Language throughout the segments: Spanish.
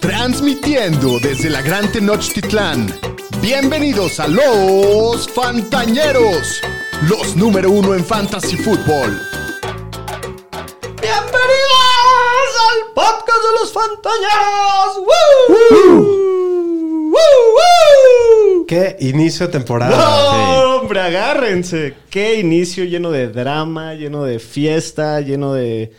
Transmitiendo desde la Gran Tenochtitlán. Bienvenidos a los Fantañeros, los número uno en Fantasy Football. ¡Bienvenidos al podcast de los Fantañeros! ¡Woo! ¡Woo! ¡Woo! Qué inicio de temporada. ¡No, hombre, agárrense! Qué inicio lleno de drama, lleno de fiesta, lleno de...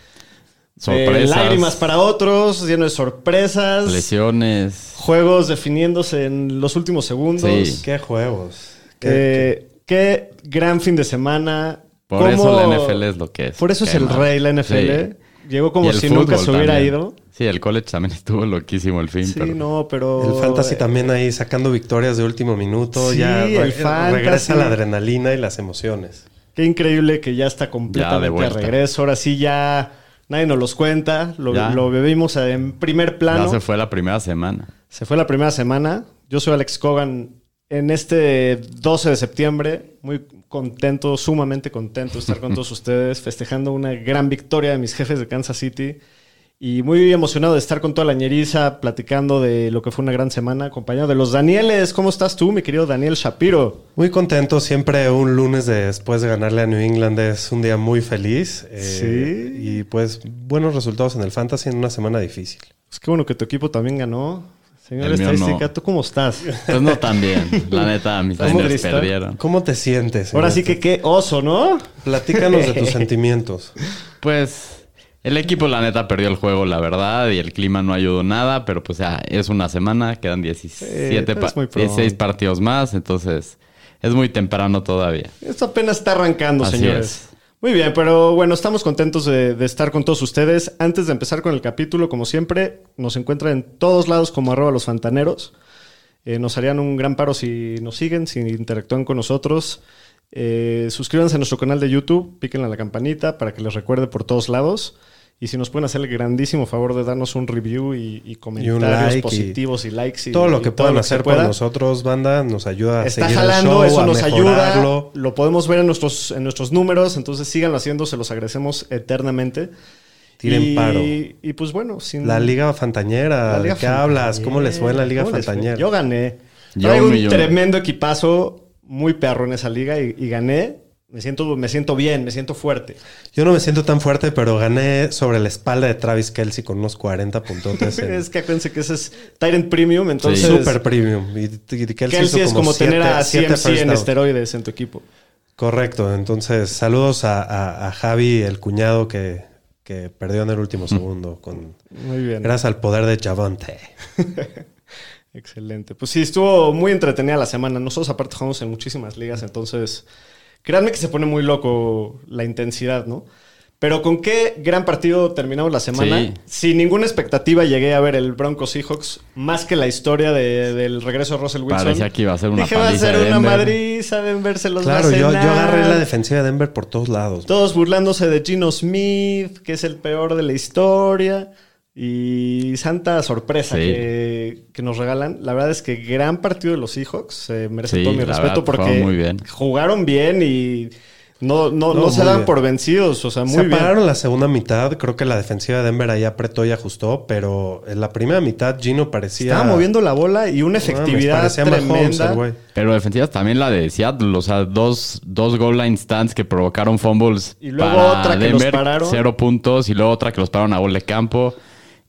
Sorpresas. de lágrimas para otros, lleno de sorpresas. Lesiones. Juegos definiéndose en los últimos segundos. Sí. Qué juegos. Qué- Eh, qué gran fin de semana. Por ¿Cómo- eso la NFL es lo que es. Por eso es el mal. rey la NFL. Sí. Llegó como si nunca se hubiera también. ido. Sí, el college también estuvo loquísimo el fin. Sí, pero no, pero... El fantasy eh, también ahí sacando victorias de último minuto. Sí, ya el fantasy. regresa la adrenalina y las emociones. Qué increíble que ya está completamente Ya, de a vuelta. regreso. Ahora sí ya nadie nos los cuenta. Lo, lo bebimos en primer plano. ya se fue la primera semana. Se fue la primera semana. Yo soy Alex Cogan. En este 12 de septiembre, muy contento, sumamente contento de estar con todos ustedes, festejando una gran victoria de mis jefes de Kansas City. Y muy emocionado de estar con toda la ñeriza, platicando de lo que fue una gran semana, acompañado de los Danieles. ¿Cómo estás tú, mi querido Daniel Shapiro? Muy contento. Siempre un lunes de- después de ganarle a New England es un día muy feliz. eh, Sí. Y pues buenos resultados en el fantasy en una semana difícil. Pues qué bueno que tu equipo también ganó. Señor Estadística, no. ¿tú cómo estás? Pues no tan bien. La neta, mis ¿Estás Niners perdieron. ¿Cómo te sientes? Ahora sí que qué oso, ¿no? Platícanos de tus sentimientos. Pues el equipo, la neta, perdió el juego, la verdad, y el clima no ayudó nada, pero pues ya es una semana, quedan 17 pero pa- es muy pronto. 16 partidos más, entonces es muy temprano todavía. Esto apenas está arrancando, Así señores. es. Muy bien, pero bueno, estamos contentos de, de estar con todos ustedes. Antes de empezar con el capítulo, como siempre, nos encuentran en todos lados como arroba los fantaneros. Eh, nos harían un gran paro si nos siguen, si interactúan con nosotros. Eh, suscríbanse a nuestro canal de YouTube, píquenle a la campanita para que les recuerde por todos lados. Y si nos pueden hacer el grandísimo favor de darnos un review y, y comentarios like positivos y, likes. Y, Todo lo que puedan hacer por nosotros, banda, nos ayuda a Está seguir jalando, el show, eso a nos ayuda. Lo podemos ver en nuestros, en nuestros números, entonces síganlo haciendo, se los agradecemos eternamente. Tiren y, paro. Y pues bueno, sin La Liga Fantañera, la Liga ¿de qué hablas? ¿Cómo les fue en la Liga. Fantañera? Yo gané. Yo Traigo un un millón. tremendo equipazo, muy perro en esa liga y, y gané. Me siento, me siento bien, me siento fuerte. Yo no me siento tan fuerte, pero gané sobre la espalda de Travis Kelsey con unos 40 puntotes. en es que acuérdense que ese es Tyrant Premium, entonces Super premium. Y, y Kelsey, Kelsey hizo es como tener a CMC en esteroides en tu equipo. Correcto. Entonces, saludos a, a- a Javi, el cuñado que, que perdió en el último segundo. Con, Muy bien. gracias al poder de Javante. Excelente. Pues sí, estuvo muy entretenida la semana. Nosotros aparte jugamos en muchísimas ligas, entonces créanme que se pone muy loco la intensidad, ¿no? Pero con qué gran partido terminamos la semana. Sí. Sin ninguna expectativa llegué a ver el Broncos Seahawks, más que la historia de- del regreso de Russell Wilson. Parecía que iba a ser una Dije, va a ser de una Denver". Madrid, saben verse los Claro, yo, yo agarré la defensiva de Denver por todos lados. Todos burlándose de Gino Smith, que es el peor de la historia. Y santa sorpresa Sí. que, que nos regalan. La verdad es que gran partido de los Seahawks. Se merece Sí, todo mi respeto verdad, porque jugaron muy bien. jugaron bien y no, no, no, No, se dan bien. por vencidos. O sea, muy Se bien. apagaron la segunda mitad. Creo que la defensiva de Denver ahí apretó y ajustó. Pero en la primera mitad, Gino parecía. Estaba moviendo la bola y una efectividad tremenda. Pero defensivas también la de Seattle, o sea, dos, dos goal line stands que provocaron fumbles. Y luego para otra que los pararon. Cero puntos y luego otra que los pararon a gol de campo.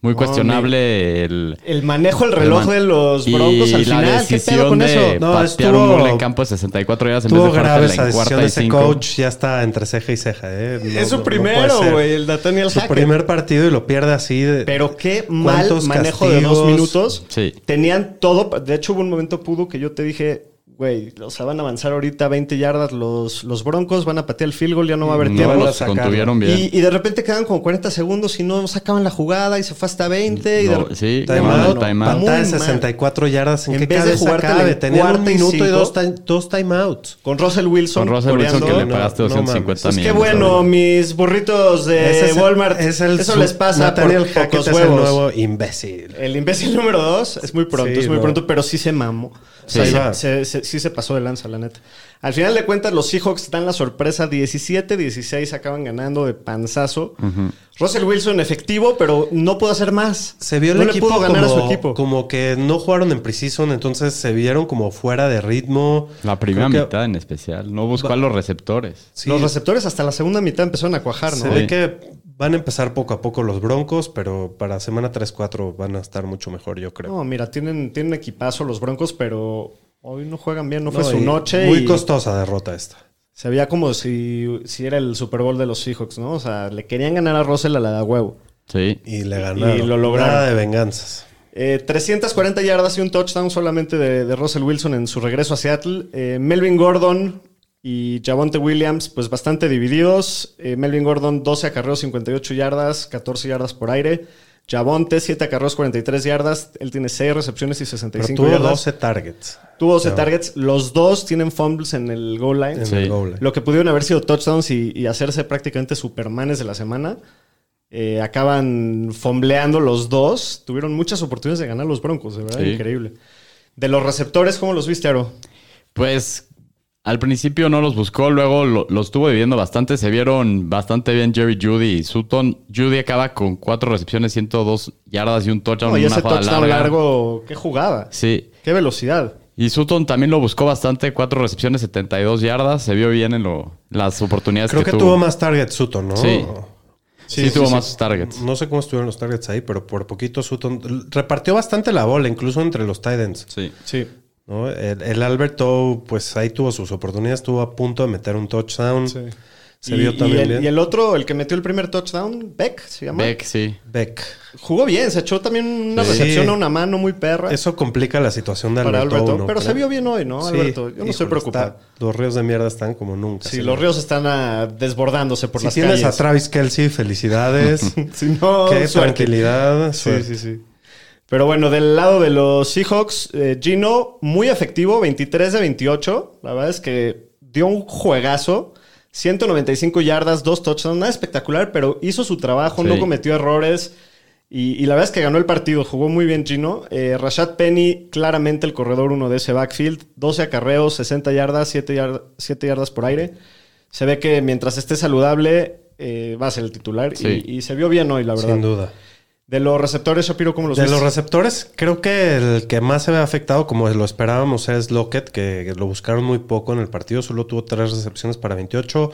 Muy cuestionable el... El manejo del reloj el de los y Broncos al la final. ¿Qué pedo decisión con de eso? No, patear estuvo- un gol en campo de 64 yardas en vez de grave esa en decisión de y ese cinco. coach. Ya está entre ceja y ceja. ¿eh? No- es su no- primero, güey. El Nathaniel Su Hackett. primer partido y lo pierde así. De, Pero qué mal ¿Cuántos manejo de dos castigos? minutos. Sí. Tenían todo. De hecho, hubo un momento pudo que yo te dije, güey, o sea, van a avanzar ahorita 20 yardas los, los Broncos, van a patear el field goal, ya no va a haber No tiempo. los contuvieron bien. Y, y de repente quedan como 40 segundos y no sacaban la jugada y se fue hasta 20. y de No, sí, Time out, no, time out. pantalla de Muy mal. 64 yardas. ¿En, En qué vez de cabe? en Tenían un y minuto y, cinco. dos, time- dos timeouts. Con Russell Wilson. Con Russell Wilson que le pagaste no 250 mames. Pues qué millones. bueno, mis burritos de es el- Walmart. es el Eso les pasa Nathaniel por pocos es el huevos. nuevo imbécil. El imbécil número dos es muy pronto, Sí, es muy no. pronto, pero sí se mamó. O Sí. se- se- sí se pasó de lanza, la neta. Al final de cuentas, los Seahawks dan la sorpresa 17-16, acaban ganando de panzazo. Russell Wilson efectivo, pero no pudo hacer más. Se vio el no le pudo ganar como, a su equipo. como que no jugaron en preseason, entonces se vieron como fuera de ritmo. La primera Creo que mitad en especial. No buscó a los receptores. sí, Los receptores hasta la segunda mitad empezaron a cuajar, ¿no? se ve que van a empezar poco a poco los Broncos, pero para semana 3-4 van a estar mucho mejor, yo creo. No, mira, tienen, tienen equipazo los Broncos, pero hoy no juegan bien, no fue No, su y noche. Muy y costosa derrota esta. Se veía como si, si era el Super Bowl de los Seahawks, ¿no? O sea, le querían ganar a Russell a la de huevo. Sí. Y le ganaron. Y lo lograron. Nada de venganzas. Eh, 340 yardas y un touchdown solamente de, de Russell Wilson en su regreso a Seattle. Eh, Melvin Gordon y Javonte Williams, pues bastante divididos. Eh, Melvin Gordon, 12 acarreos, 58 yardas, 14 yardas por aire. Javonte, 7 acarreos, 43 yardas. Él tiene 6 recepciones y Pero 65 tuvo yardas. 12 targets Tuvo 12 No. targets. Los dos tienen fumbles en el goal line. en Sí. el goal. line. Lo que pudieron haber sido touchdowns y, y hacerse prácticamente supermanes de la semana. eh, acaban fombleando los dos. Tuvieron muchas oportunidades de ganar los Broncos, de verdad, Sí. increíble. De los receptores, ¿cómo los viste, Aro? Pues al principio no los buscó, luego lo- los estuvo viviendo bastante. Se vieron bastante bien Jerry Judy y Sutton. Judy acaba con cuatro recepciones, 102 yardas y un touchdown. No, y ese touchdown larga. largo, qué jugada, Sí. qué velocidad. Y Sutton también lo buscó bastante, cuatro recepciones, 72 yardas. Se vio bien en lo- las oportunidades Creo que, tuvo. tuvo más targets Sutton, ¿no? Sí. Sí, Sí, tuvo sí, más targets. No sé cómo estuvieron los targets ahí, pero por poquito Sutton repartió bastante la bola, incluso entre los tight ends. Sí. Sí. ¿No? El, el Alberto, pues ahí tuvo sus oportunidades, estuvo a punto de meter un touchdown. sí. Se y, vio y también el, bien. y el otro, el que metió el primer touchdown, Beck, se llama. Beck, sí. Beck. Jugó bien, se echó también una Sí. recepción a una mano muy perra. Eso complica la situación de Para Alberto. Alberto, ¿no? pero se vio bien hoy, ¿no, Sí, Alberto? Yo no estoy preocupado. está- los ríos de mierda están como nunca. Sí, los ríos están ah, desbordándose por Si las tienes calles. a Travis Kelsey, felicidades. Si no, Qué suerte. tranquilidad. Sí, sí, sí. Pero bueno, del lado de los Seahawks, eh, Gino, muy efectivo, 23 de 28. La verdad es que dio un juegazo. 195 yardas, dos touchdowns, nada espectacular, pero hizo su trabajo, Sí. no cometió errores. Y, y la verdad es que ganó el partido, jugó muy bien Gino. Eh, Rashad Penny, claramente el corredor uno de ese backfield. 12 acarreos, 60 yardas, 7, yard- 7 yardas por aire. Se ve que mientras esté saludable eh, va a ser el titular. Sí. Y, y se vio bien hoy, la verdad. Sin duda. De los receptores, Shapiro, ¿cómo los De ves? los receptores, creo que el que más se ve afectado, como lo esperábamos, es Lockett, que lo buscaron muy poco en el partido. Solo tuvo tres recepciones para 28.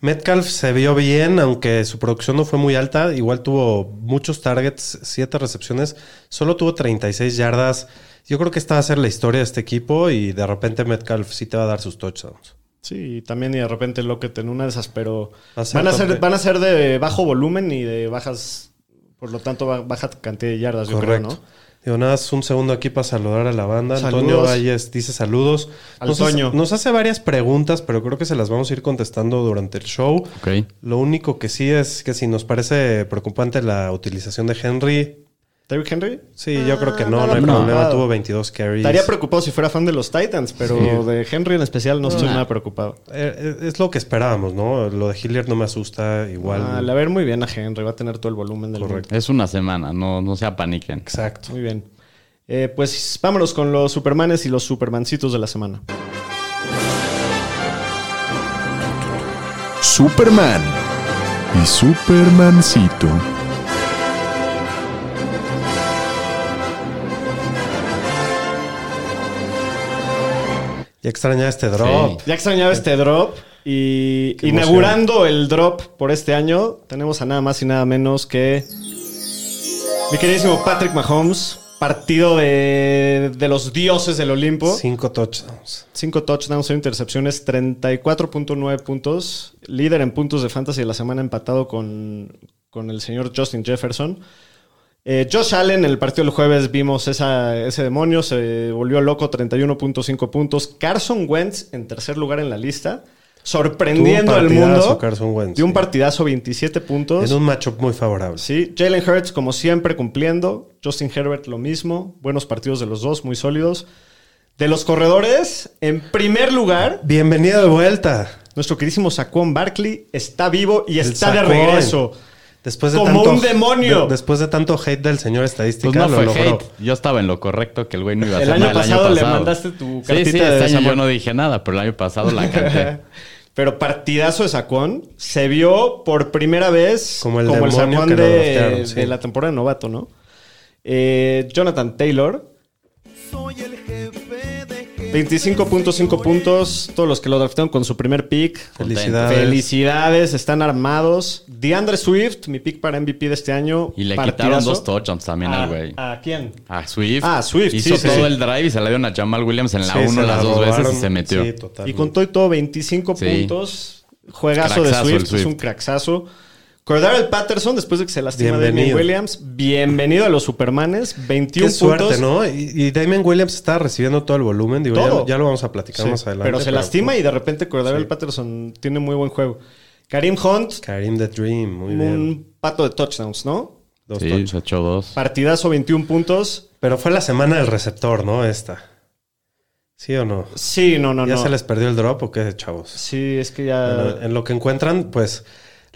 Metcalf se vio bien, aunque su producción no fue muy alta. Igual tuvo muchos targets, siete recepciones. Solo tuvo 36 yardas. Yo creo que esta va a ser la historia de este equipo y de repente Metcalf sí te va a dar sus touchdowns. Sí, y también y de repente Lockett en una de esas, pero van a, ser, van a ser de bajo volumen y de bajas, por lo tanto, ba- baja cantidad de yardas, yo creo. ¿no? Digo, nada, más un segundo aquí para saludar a la banda. Saludos. Antonio Valles dice saludos. Al Nos hace, Toño. nos hace varias preguntas, pero creo que se las vamos a ir contestando durante el show. Ok. Lo único que sí es que si nos parece preocupante la utilización de Henry, Derrick Henry. sí, yo creo que no, no hay problema. Tuvo 22 carries. Estaría preocupado si fuera fan de los Titans, pero Sí. de Henry en especial no estoy Nah. nada preocupado. Eh, eh, Es lo que esperábamos, ¿no? Lo de Hilliard no me asusta igual. Ah, le va a ver muy bien a Henry, va a tener todo el volumen del Correcto. mundo. Es una semana, no, no se apaniquen. Exacto. Muy bien. Eh, pues vámonos con los Supermanes y los Supermancitos de la semana. Superman y Supermancito. Ya extraña este drop. Ya extrañaba este drop y Qué inaugurando el drop por este año tenemos a nada más y nada menos que mi queridísimo Patrick Mahomes, partido de, de los dioses del Olimpo. Cinco touchdowns. Cinco touchdowns, cero intercepciones, 34.9 puntos. Líder en puntos de fantasy de la semana empatado con, con el señor Justin Jefferson. Eh, Josh Allen, en el partido del jueves vimos esa- ese demonio, se volvió loco, 31.5 puntos. Carson Wentz en tercer lugar en la lista, sorprendiendo al mundo. Carson Wentz, de un partidazo, 27 puntos. En un matchup muy favorable. Sí, Jalen Hurts, como siempre, cumpliendo. Justin Herbert, lo mismo. Buenos partidos de los dos, muy sólidos. De los corredores, en primer lugar, Bienvenido de vuelta. nuestro queridísimo Saquon Barkley está vivo y El está de regreso. Después de Como tanto, un demonio. de- después de tanto hate del señor estadística, Pues no lo fue logró. hate. Yo estaba en lo correcto que el güey no iba a El hacer año nada pasado le mandaste tu cartita sí, de este año yo no dije nada, pero el año pasado la canté. Pero partidazo de Sacón. Se vio por primera vez Como el como el Sacón de, draftearon, sí. de la temporada de novato, ¿no? Eh, Jonathan Taylor. 25.5 puntos. Todos los que lo draftearon con su primer pick. Felicidades. Felicidades, están armados. DeAndre Swift, mi pick para MVP de este año. Y le partidazo. quitaron dos touchdowns también ¿A, al güey. ¿A quién? A Swift. Ah, Swift, Hizo sí, sí, todo sí. el drive y se la dieron a Jamal Williams en la Sí, 1 se la las dos veces y se metió. Sí, total. Y con todo y todo, 25 Sí. puntos. Juegazo de Swift. es un craxazo. Cordarel Patterson, después de que se lastima Damien. Williams, bienvenido a los Supermanes. 21 Qué suerte, puntos. ¿no? Y, y Damien Williams está recibiendo todo el volumen. Digo, ya- Todo. Ya, lo vamos a platicar Sí, más adelante. pero se lastima y de repente Cordarel Patterson tiene muy buen juego. Karim Hunt, Karim the Dream, muy bien. un pato de touchdowns, ¿no? Dos Sí, touchdowns. se echó dos. Partidazo, 21 puntos. Pero fue la semana del receptor, ¿no? Esta. ¿Sí o no? Sí, no, no, ¿Ya no. se les perdió el drop o qué, chavos? Sí, es que ya... Bueno, en lo que encuentran, pues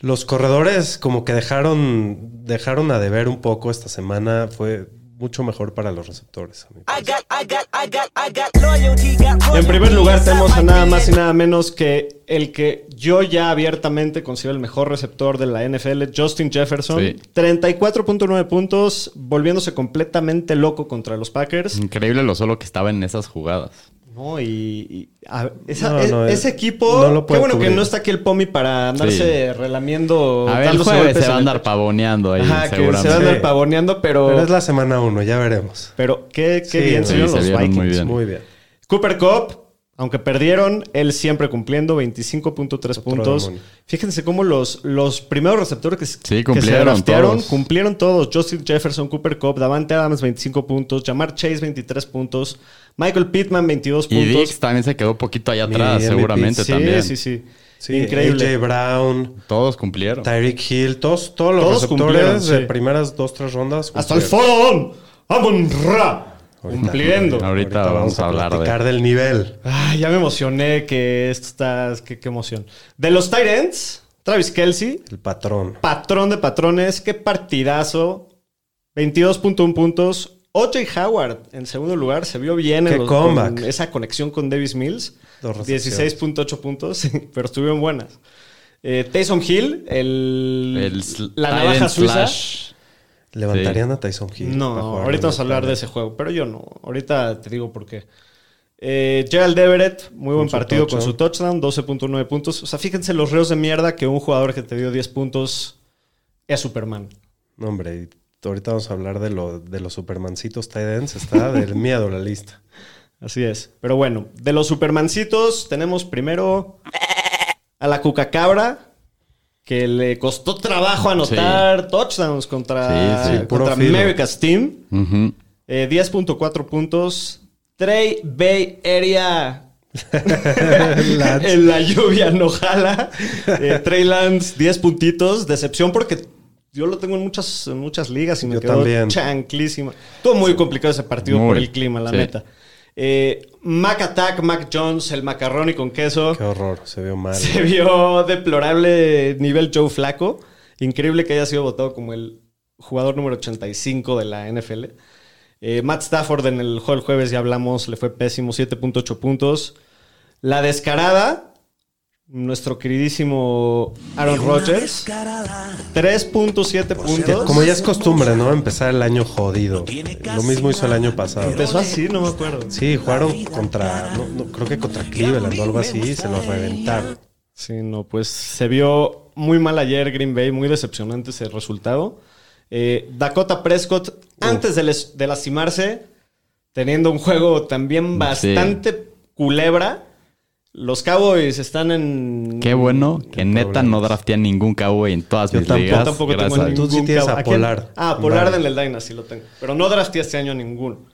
los corredores como que dejaron, dejaron a deber un poco esta semana. Fue mucho mejor para los receptores. I got, I got, I got, En primer lugar tenemos a nada más y nada menos que el que yo ya abiertamente considero el mejor receptor de la NFL, Justin Jefferson. Sí. 34.9 puntos, volviéndose completamente loco contra los Packers. Increíble lo solo que estaba en esas jugadas. No, y, y- a- esa- No, e- ese eh, equipo, no lo qué bueno que no está aquí el Pomi para andarse relamiendo. A ver, el jueves se va a andar pavoneando ahí, Ajá, que se va a andar Sí. pavoneando, pero, Pero pero, es la semana uno, ya veremos. qué, qué Sí, bien no, se sí, vieron los Vikings. muy bien. Muy bien. Cooper Cup, aunque perdieron, él siempre cumpliendo 25.3 Otro puntos. demonio. Fíjense cómo los, los primeros receptores que, Sí, que cumplieron se draftearon todos. cumplieron todos. Justin Jefferson, Cooper Cup, Davante Adams 25 puntos, Jamar Chase 23 puntos, Michael Pittman 22 Y puntos. Dix también se quedó un poquito allá atrás, seguramente sí, también. sí, sí, Sí, Increíble. AJ Brown, Todos cumplieron. Tyreek Hill, todos, todos los Todos cumplieron, receptores de sí. primeras dos, tres rondas. Hasta el. Faraón, Amon Ra, cumpliendo. Ahorita, vamos a hablar platicar de... del nivel. Ay, ya me emocioné que esto está. Qué, qué emoción. De los tight ends, Travis Kelsey, El patrón. patrón de patrones, qué partidazo. 22.1 puntos. O.J. Howard en segundo lugar se vio bien en Qué los- con esa conexión con Davis Mills. Dos recepciones. 16.8 puntos, pero estuvieron buenas. Eh, Taysom Hill, el, El la navaja suiza. slash. ¿Levantarían a Tyson Hill? No, ahorita vamos a hablar de ese juego, pero yo no. Ahorita te digo por qué. Eh, Gerald Everett, muy buen Con su partido con touchdown. su touchdown, 12.9 puntos. O sea, fíjense los reos de mierda que un jugador que te dio 10 puntos es Superman. No, hombre, y ahorita vamos a hablar de, lo, de los supermancitos tight ends. Está del miedo la lista. Así es. Pero bueno, de los Supermancitos tenemos primero a la Cucacabra, que le costó trabajo anotar touchdowns contra, Sí, sí, puro contra. America's Team. Ujú. Eh, 10.4 puntos. Trey Bay Area. En la lluvia no jala. Eh, Trey Lance, 10 puntitos. Decepción porque yo lo tengo en muchas, en muchas ligas y me Yo quedó también. chanclísima. Estuvo muy complicado ese partido Muy, por el clima, la sí. neta. Eh, Mac Attack, Mac Jones, el macarrón y con queso. Qué horror, se vio mal. Se vio deplorable nivel Joe Flaco. Increíble que haya sido votado como el jugador número 85 de la NFL. Eh, Matt Stafford en el juego del jueves, ya hablamos, le fue pésimo, 7.8 puntos. La descarada, nuestro queridísimo Aaron Rodgers, 3.7 puntos. Como ya es costumbre, ¿no? Empezar el año jodido. Lo mismo hizo el año pasado. Empezó así, no me acuerdo. Sí, jugaron contra, no, no, creo que contra Cleveland o algo así, y se los reventaron. Sí, no, pues se vio muy mal ayer Green Bay, muy decepcionante ese resultado. Eh, Dakota Prescott, antes de, les- de lastimarse, teniendo un juego también bastante culebra, los Cowboys están en... Qué bueno que neta problemas. no draftean ningún cowboy en todas Yo mis tampoco- ligas. Yo tampoco tengo a- ningún Tú sí tienes a? Pollard. Ah, Pollard Vale. en el Dynasty lo tengo. Pero no drafté este año a ninguno.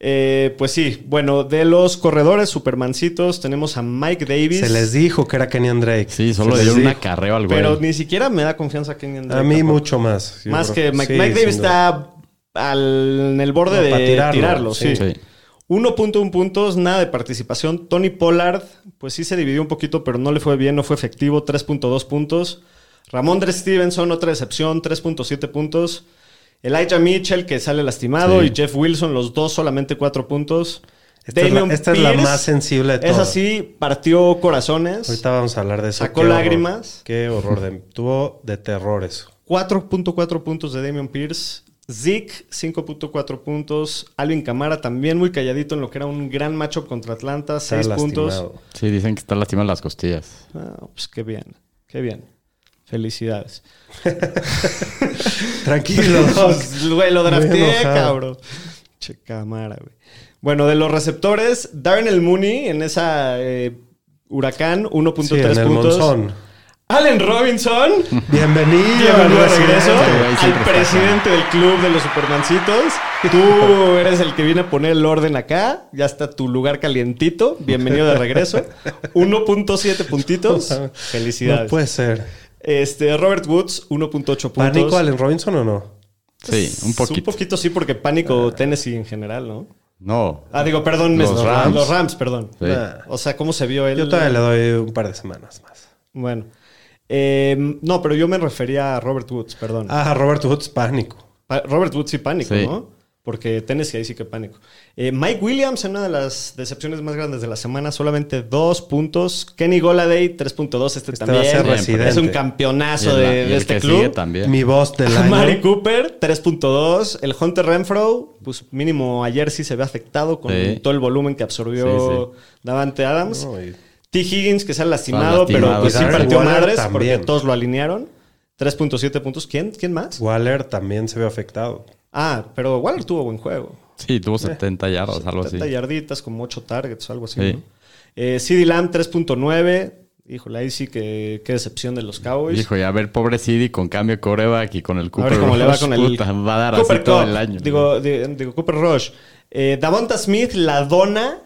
Eh, pues sí, bueno, de los corredores supermancitos tenemos a Mike Davis. Se les dijo que era Kenyan Drake. Sí, solo Se le les dieron un dijo. acarreo al güey. Pero ni siquiera me da confianza A Drake mí tampoco. mucho más. Más creo- que Mike, sí, Mike Davis está al- en el borde No, de tirarlo, sí. Sí. 1.1 puntos, nada de participación. Tony Pollard, pues sí se dividió un poquito, pero no le fue bien, no fue efectivo. 3.2 puntos. Ramondre Stevenson, otra decepción, 3.7 puntos. Elijah Mitchell, que sale lastimado, Sí. y Jeff Wilson, los dos solamente 4 puntos. Esta es la- esta es la más sensible de Es todas. así, partió corazones. Ahorita vamos a hablar de eso. Sacó Qué horror. lágrimas. Qué horror. De, tuvo de terror eso. 4.4 puntos de Damian Pierce. Zeke, 5.4 puntos. Alvin Camara también muy calladito en lo que era un gran matchup contra Atlanta, Está 6 puntos. Sí, dicen que está lastimado las costillas. Ah, pues qué bien, qué bien. Felicidades. Tranquilo. Güey, lo enojado. cabrón. Che cámara, güey. Bueno, de los receptores, Darnell Mooney en esa eh, huracán, 1.3 Sí, el puntos. monzón. Allen Robinson, Bienvenido. bienvenido de regreso al presidente del club de los Supermancitos. Tú eres el que viene a poner el orden acá. Ya está tu lugar calientito. Bienvenido de regreso. 1.7 puntitos. Felicidades. No puede ser. Este, Robert Woods, 1.8 puntos. ¿Pánico Allen Robinson o no? Sí, un Un poquito. poquito sí, porque pánico Tennessee en general, ¿no? No. Ah, digo, perdón, Los los, Rams. Los Rams, perdón. Sí. O sea, ¿cómo se vio él? Yo todavía le doy un par de semanas más. Bueno. Eh, no, pero yo me refería a Robert Woods, perdón. Ah, Robert Woods, pánico. Pa- Robert Woods sí pánico, Sí. ¿no? Porque Tennessee ahí sí que pánico. Eh, Mike Williams, en una de las decepciones más grandes de la semana, solamente dos puntos. Kenny Goladay, 3.2. Este, Este también. va a ser Siempre. residente. Es un Y campeonazo el, de, y este que club. sigue también. Mi voz del año. Mari Cooper, 3.2. El Hunter Renfro, pues mínimo ayer sí se ve afectado con Sí. todo el volumen que absorbió Davante Adams. No, y- T. Higgins, que sale lastimado, lastimado, pero pues sí partió Waller madres también. porque todos lo alinearon. 3.7 puntos. ¿Quién? ¿Quién más? Waller también se ve afectado. Ah, pero Waller tuvo buen juego. Sí, tuvo 70 yardas, algo así. 70 yarditas, como 8 targets, algo así. Sí. ¿no? Eh, CD Lamb 3.9. Híjole, ahí sí que qué decepción de los Cowboys. Dijo, y a ver, pobre CD con cambio de coreback y con el a Cooper ver cómo le va Rush, con el puta, va a dar Cooper así todo el año. Digo, di- digo Cooper Rush. Eh, Davonta Smith, la dona.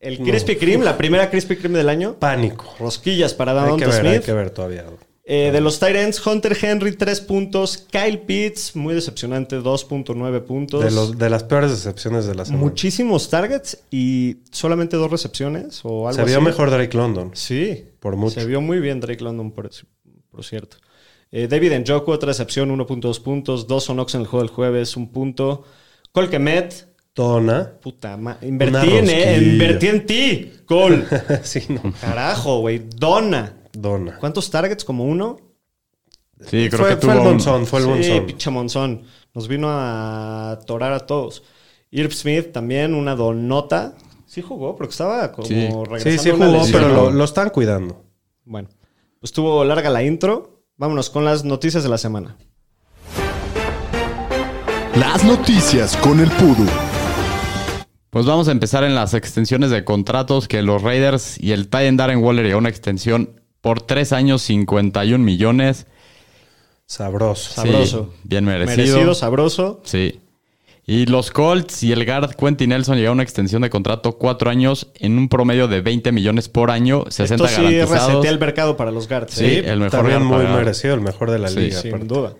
El Krispy Kreme, la primera Krispy Kreme del año. Pánico. Rosquillas para Davonta ver, hay Smith. que ver todavía. Eh, de los Tyrants, Hunter Henry, 3 puntos. Kyle Pitts, muy decepcionante, 2.9 puntos. De, los, de las peores decepciones de la semana. Muchísimos targets y solamente dos recepciones o algo Se vio así. mejor Drake London. Sí. Por mucho. Se vio muy bien Drake London, por, por cierto. Eh, David Njoku, otra recepción, 1.2 puntos. Dawson Knox en el juego del jueves, un punto. Colquemet, Donna. puta ma- Invertí en, eh, invertí en ti, sí, no. Carajo, güey. Donna. Donna. ¿Cuántos targets? ¿Como uno? sí, creo fue, que fue el tuvo un- Monzón, fue el sí, Monzón. pinche Monzón. Nos vino a torar a todos. Irv Smith también, una donota. Sí jugó, porque estaba como Sí. regresando Sí, sí una jugó, pero lo, lo están cuidando. Bueno, pues estuvo larga la intro. Vámonos con las noticias de la semana. Las noticias con el Pudu. Pues vamos a empezar en las extensiones de contratos que los Raiders y el Titan Darren Waller a una extensión por tres años, 51 millones. Sabroso. Sí, Sabroso. bien merecido. Merecido, sabroso. Sí. Y los Colts y el guard Quentin Nelson llegaron a una extensión de contrato cuatro años en un promedio de 20 millones por año, 60 Esto sí garantizados. resetea el mercado para los guards. Sí, ¿eh? el mejor También guard muy pagado. merecido, el mejor de la Sí, liga. sin aparte. duda.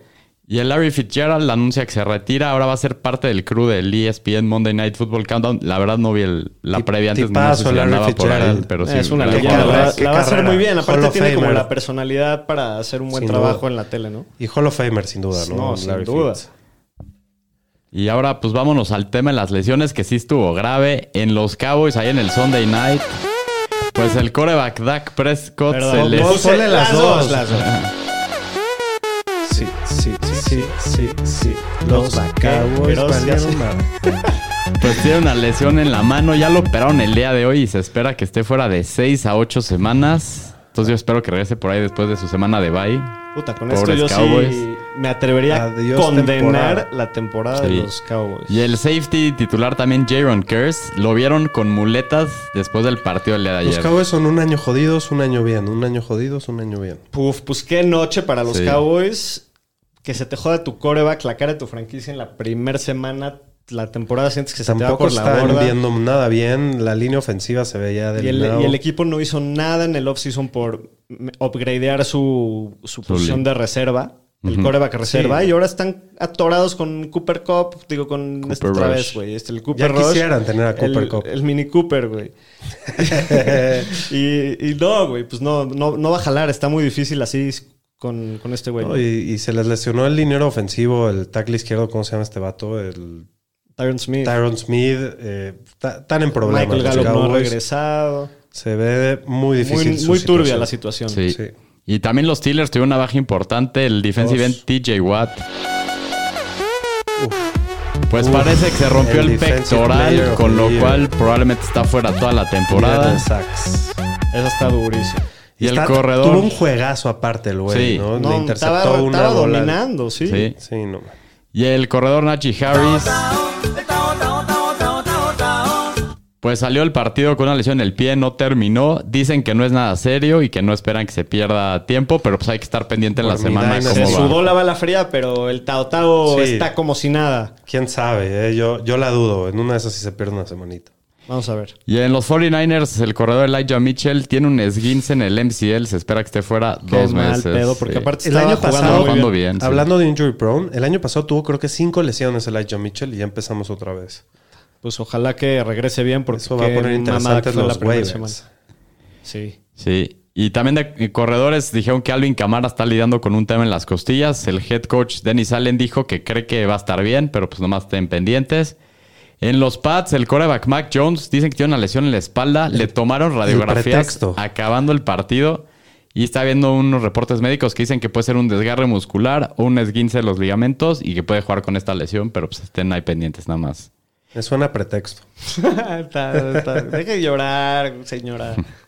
Y el Larry Fitzgerald anuncia que se retira. Ahora va a ser parte del crew del ESPN Monday Night Football Countdown. La verdad no vi el- la previa antes. No sé si Larry andaba por ahí, pero sí. es una la- leyenda. carrera, La, va a hacer muy bien. Aparte tiene como la personalidad para hacer un buen Sin trabajo duda. en la tele, ¿no? Y Hall of Famer, sin duda, ¿no? No, sin Larry duda. Fitz. Y ahora pues vámonos al tema de las lesiones que sí estuvo grave. En los Cowboys, ahí en el Sunday Night. Pues el coreback Dak Prescott Perdón, se les... Ponle las dos. las dos. Sí, sí, sí. Los Cowboys Pero sí valieron madre. Pues tiene una lesión en la mano. Ya lo operaron el día de hoy y se espera que esté fuera de 6 a 8 semanas. Entonces yo espero que regrese por ahí después de su semana de bye. Puta, con Pobres esto yo Cowboys. sí me atrevería Adiós, a condenar temporada. la temporada Sí. de los Cowboys. Y el safety titular también, Jaron Curse, lo vieron con muletas después del partido del día de Los ayer. Cowboys son un año jodidos, un año bien. Un año jodidos, un año bien. Puf, pues qué noche para los Sí. Cowboys. Que se te joda tu coreback, la cara de tu franquicia en la primera semana. La temporada sientes que se te va Tampoco por la están borda. viendo nada bien. La línea ofensiva se veía del Y el, y el equipo no hizo nada en el offseason por upgradear su, su posición de reserva. El Ujú. coreback reserva. Sí. Y ahora están atorados con Cooper Cup. Digo, con Cooper este otra vez, güey. Este, el Ya Cooper Rush. quisieran tener a Cooper el, Cup. El mini Cooper, güey. y, y no, güey. Pues no, no, no va a jalar. Está muy difícil así con, con este güey. No, y, y se les lesionó el dinero ofensivo, el tackle izquierdo, ¿cómo se llama este vato? El Tyron Smith. Tyron Smith. eh, ta- están en problemas. Michael Gallup no ha regresado. Se ve muy difícil. Muy, su muy turbia situación. la situación. Sí. Sí. Y también los Steelers tuvieron una baja importante, el defensive end. TJ Watt. Pues parece que se rompió El el, pectoral, con the lo cual probablemente está fuera toda la temporada. Eso está durísimo. Y el Está- corredor. Tuvo un juegazo aparte el güey, Sí. ¿no? No, Le interceptó estaba, una estaba bola. dominando, sí. Sí. Sí, no. Y el corredor Najee Harris. Pues salió el partido con una lesión en el pie, no terminó. Dicen que no es nada serio y que no esperan que se pierda tiempo, pero pues hay que estar pendiente en la semana. Se sudó la bala fría, pero el Tao Tao Sí. está como si nada. Quién sabe, eh? yo, yo la dudo. En una de esas sí se pierde una semanita. Vamos a ver. Y en los 49ers, el corredor Elijah Mitchell tiene un esguince en el MCL. Se espera que esté fuera Qué dos mal meses. pedo, porque Sí. aparte El año jugando pasado- jugando bien. bien. sí. Hablando de injury prone, el año pasado tuvo creo que cinco lesiones Elijah Mitchell y ya empezamos otra vez. Pues ojalá que regrese bien porque Eso va a poner interesantes los waivers. semana. Sí. Sí. Y también de corredores dijeron que Alvin Kamara está lidiando con un tema en las costillas. El head coach Dennis Allen dijo que cree que va a estar bien, pero pues nomás estén pendientes. En los Pats, el coreback Mac Jones dicen que tiene una lesión en la espalda. Le tomaron radiografías pretexto. acabando el partido. Y está viendo unos reportes médicos que dicen que puede ser un desgarre muscular o un esguince de los ligamentos y que puede jugar con esta lesión, pero pues estén ahí pendientes nada más. Me suena pretexto. Está- está- Deje de llorar, señora.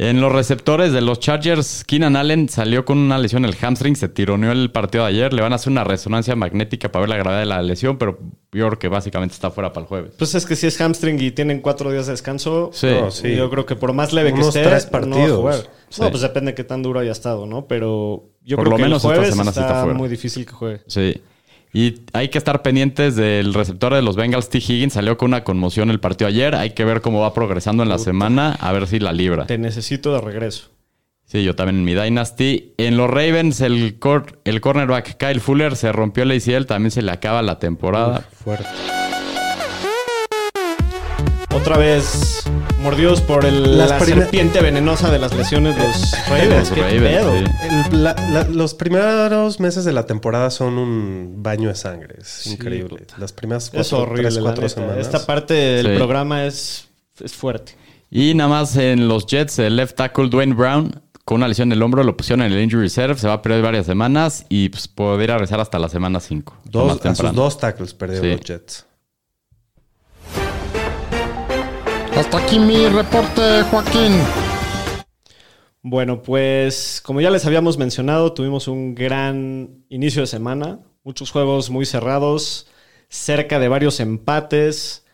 En los receptores de los Chargers, Keenan Allen salió con una lesión en el hamstring, se tironeó el partido de ayer. Le van a hacer una resonancia magnética para ver la gravedad de la lesión, pero yo creo que básicamente está fuera para el jueves. Pues es que si es hamstring y tienen cuatro días de descanso, Sí. No, sí. yo creo que por más leve Unos que esté, tres no va a partidos. jugar. Sí. No, pues depende de qué tan duro haya estado, ¿no? Pero yo Por creo lo que menos el esta jueves semana está, está fuera. muy difícil que juegue. Sí. Y hay que estar pendientes del receptor de los Bengals, T. Higgins. Salió con una conmoción el partido ayer. Hay que ver cómo va progresando en la semana, a ver si la libra. Te necesito de regreso. Sí, yo también en mi Dynasty. En los Ravens, el, cor- el cornerback Kyle Fuller se rompió el ACL. También se le acaba la temporada. Fuerte. Otra vez mordidos por el- Las la serpiente venenosa de las lesiones de los Ravens. Los ¿Qué Ravens, pedo? sí. El- la- la- los primeros meses de la temporada son un baño de sangre. Es increíble. puta. Las primeras Es cuatro, horrible, tres, cuatro semanas. Esta parte del Sí. programa es, es fuerte. Y nada más en los Jets, el left tackle Dwayne Brown, con una lesión en el hombro, lo pusieron en el injury reserve. Se va a perder varias semanas y pues, podría regresar hasta la semana 5. Dos, sus dos tackles perdieron Sí. los Jets. Hasta aquí mi reporte, Joaquín. Bueno, pues como ya les habíamos mencionado, tuvimos un gran inicio de semana. Muchos juegos muy cerrados, cerca de varios empates.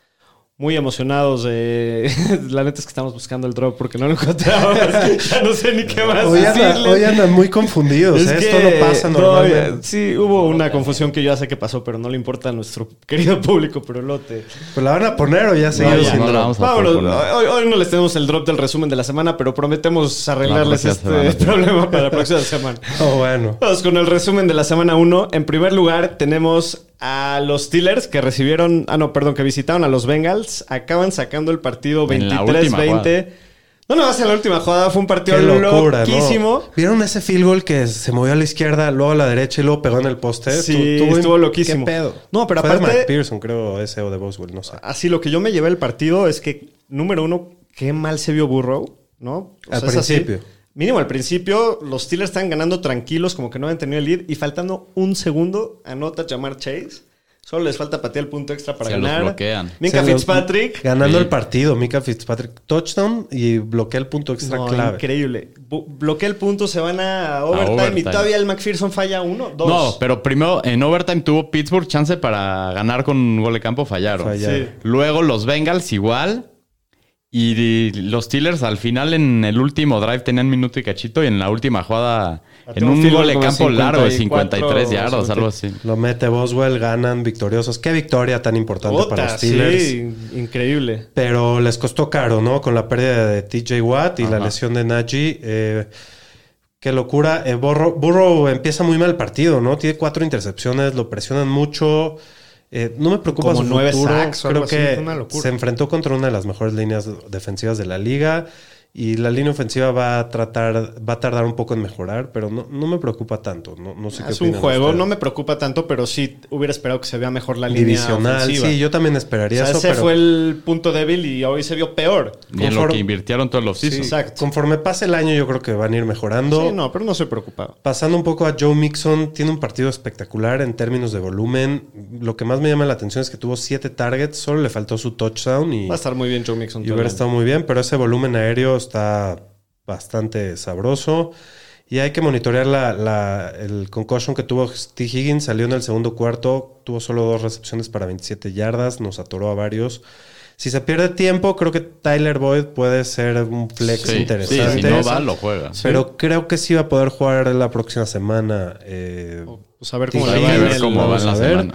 Muy emocionados de... La neta es que estamos buscando el drop porque no lo encontramos. ya no sé ni qué más Hoy, anda- decirles. hoy andan muy confundidos. Es ¿eh? que- Esto no pasa no, normalmente. sí, hubo una confusión que yo ya sé que pasó, pero no le importa a nuestro querido público, pero lote. ¿Pues la van a poner o ya seguimos ya, sin no la drop? vamos a Vámonos. Hoy, hoy no les tenemos el drop del resumen de la semana, pero prometemos arreglarles La este semana. problema para la próxima semana. Oh, bueno. Vamos con el resumen de la semana 1. En primer lugar, tenemos a los Steelers que recibieron, ah, no, perdón, que visitaron a los Bengals. Acaban sacando el partido En la última 23-20. No, no, va a ser la última jugada. Fue un partido Qué locura, loquísimo. ¿no? ¿Vieron ese field goal que se movió a la izquierda, luego a la derecha y luego pegó en el poste? Sí, Tu- estuvo loquísimo. ¿Qué pedo? No, pero Fue de aparte- McPherson, creo, ese o de Boswell, no sé. Así lo que yo me llevé el partido es que, número uno, qué mal se vio Burrow, ¿no? O Al es así. Mínimo al principio, los Steelers están ganando tranquilos, como que no habían tenido el lead, y faltando un segundo, anota Jamar Chase. Solo les falta patear el punto extra para Se los ganar. bloquean. Minka Se los- Fitzpatrick. Ganando Sí. el partido, Mika Fitzpatrick touchdown y bloquea el punto extra No, clave. increíble. Bloquea el punto, se van a overtime, y overtime. todavía el McPherson falla uno, dos. No, pero primero en overtime tuvo Pittsburgh chance para ganar con un gol de campo, fallaron. Fallaron. Sí. Luego los Bengals igual. Y los Steelers al final en el último drive tenían minuto y cachito y en la última jugada en un gol de campo largo de 54, 53 yardas, algo así. Lo mete Boswell, ganan victoriosos. Qué victoria tan importante Puta, para los Steelers. sí, increíble. Pero les costó caro, ¿no? Con la pérdida de TJ Watt y la lesión de Najee. Eh, qué locura. Eh, Burrow, Burrow empieza muy mal el partido, ¿no? Tiene cuatro intercepciones, lo presionan mucho. Eh, no me preocupa Como su nueve futuro. sacks Creo así, que se enfrentó contra una de las mejores líneas defensivas de la liga. Y la línea ofensiva va a tratar, va a tardar un poco en mejorar, pero no, no me preocupa tanto. No, no sé qué Es un opinan juego, ustedes. no me preocupa tanto, pero sí hubiera esperado que se vea mejor la línea Divisional, ofensiva. sí, yo también O esperaría sea, eso, ese pero fue el punto débil y hoy se vio peor. Y en lo que invirtieron todos los sí, exacto. conforme pase el año yo creo que van a ir mejorando. Sí, no, pero no estoy preocupado. Pasando un poco a Joe Mixon, tiene un partido espectacular en términos de volumen. Lo que más me llama la atención es que tuvo siete targets, solo le faltó su touchdown y, Va a estar muy bien Joe Mixon. y hubiera estado muy bien, pero ese volumen aéreo está bastante sabroso. Y hay que monitorear la, la- el concussion que tuvo T. Higgins. Salió en el segundo cuarto, tuvo solo dos recepciones para 27 yardas, nos atoró a varios. Si se pierde tiempo, creo que Tyler Boyd puede ser un flex Sí, sí, interesante. si no va, lo juega. Pero creo que sí va a poder jugar la próxima semana. Eh, Pues a ver cómo va en ver cómo va la a ver. semana.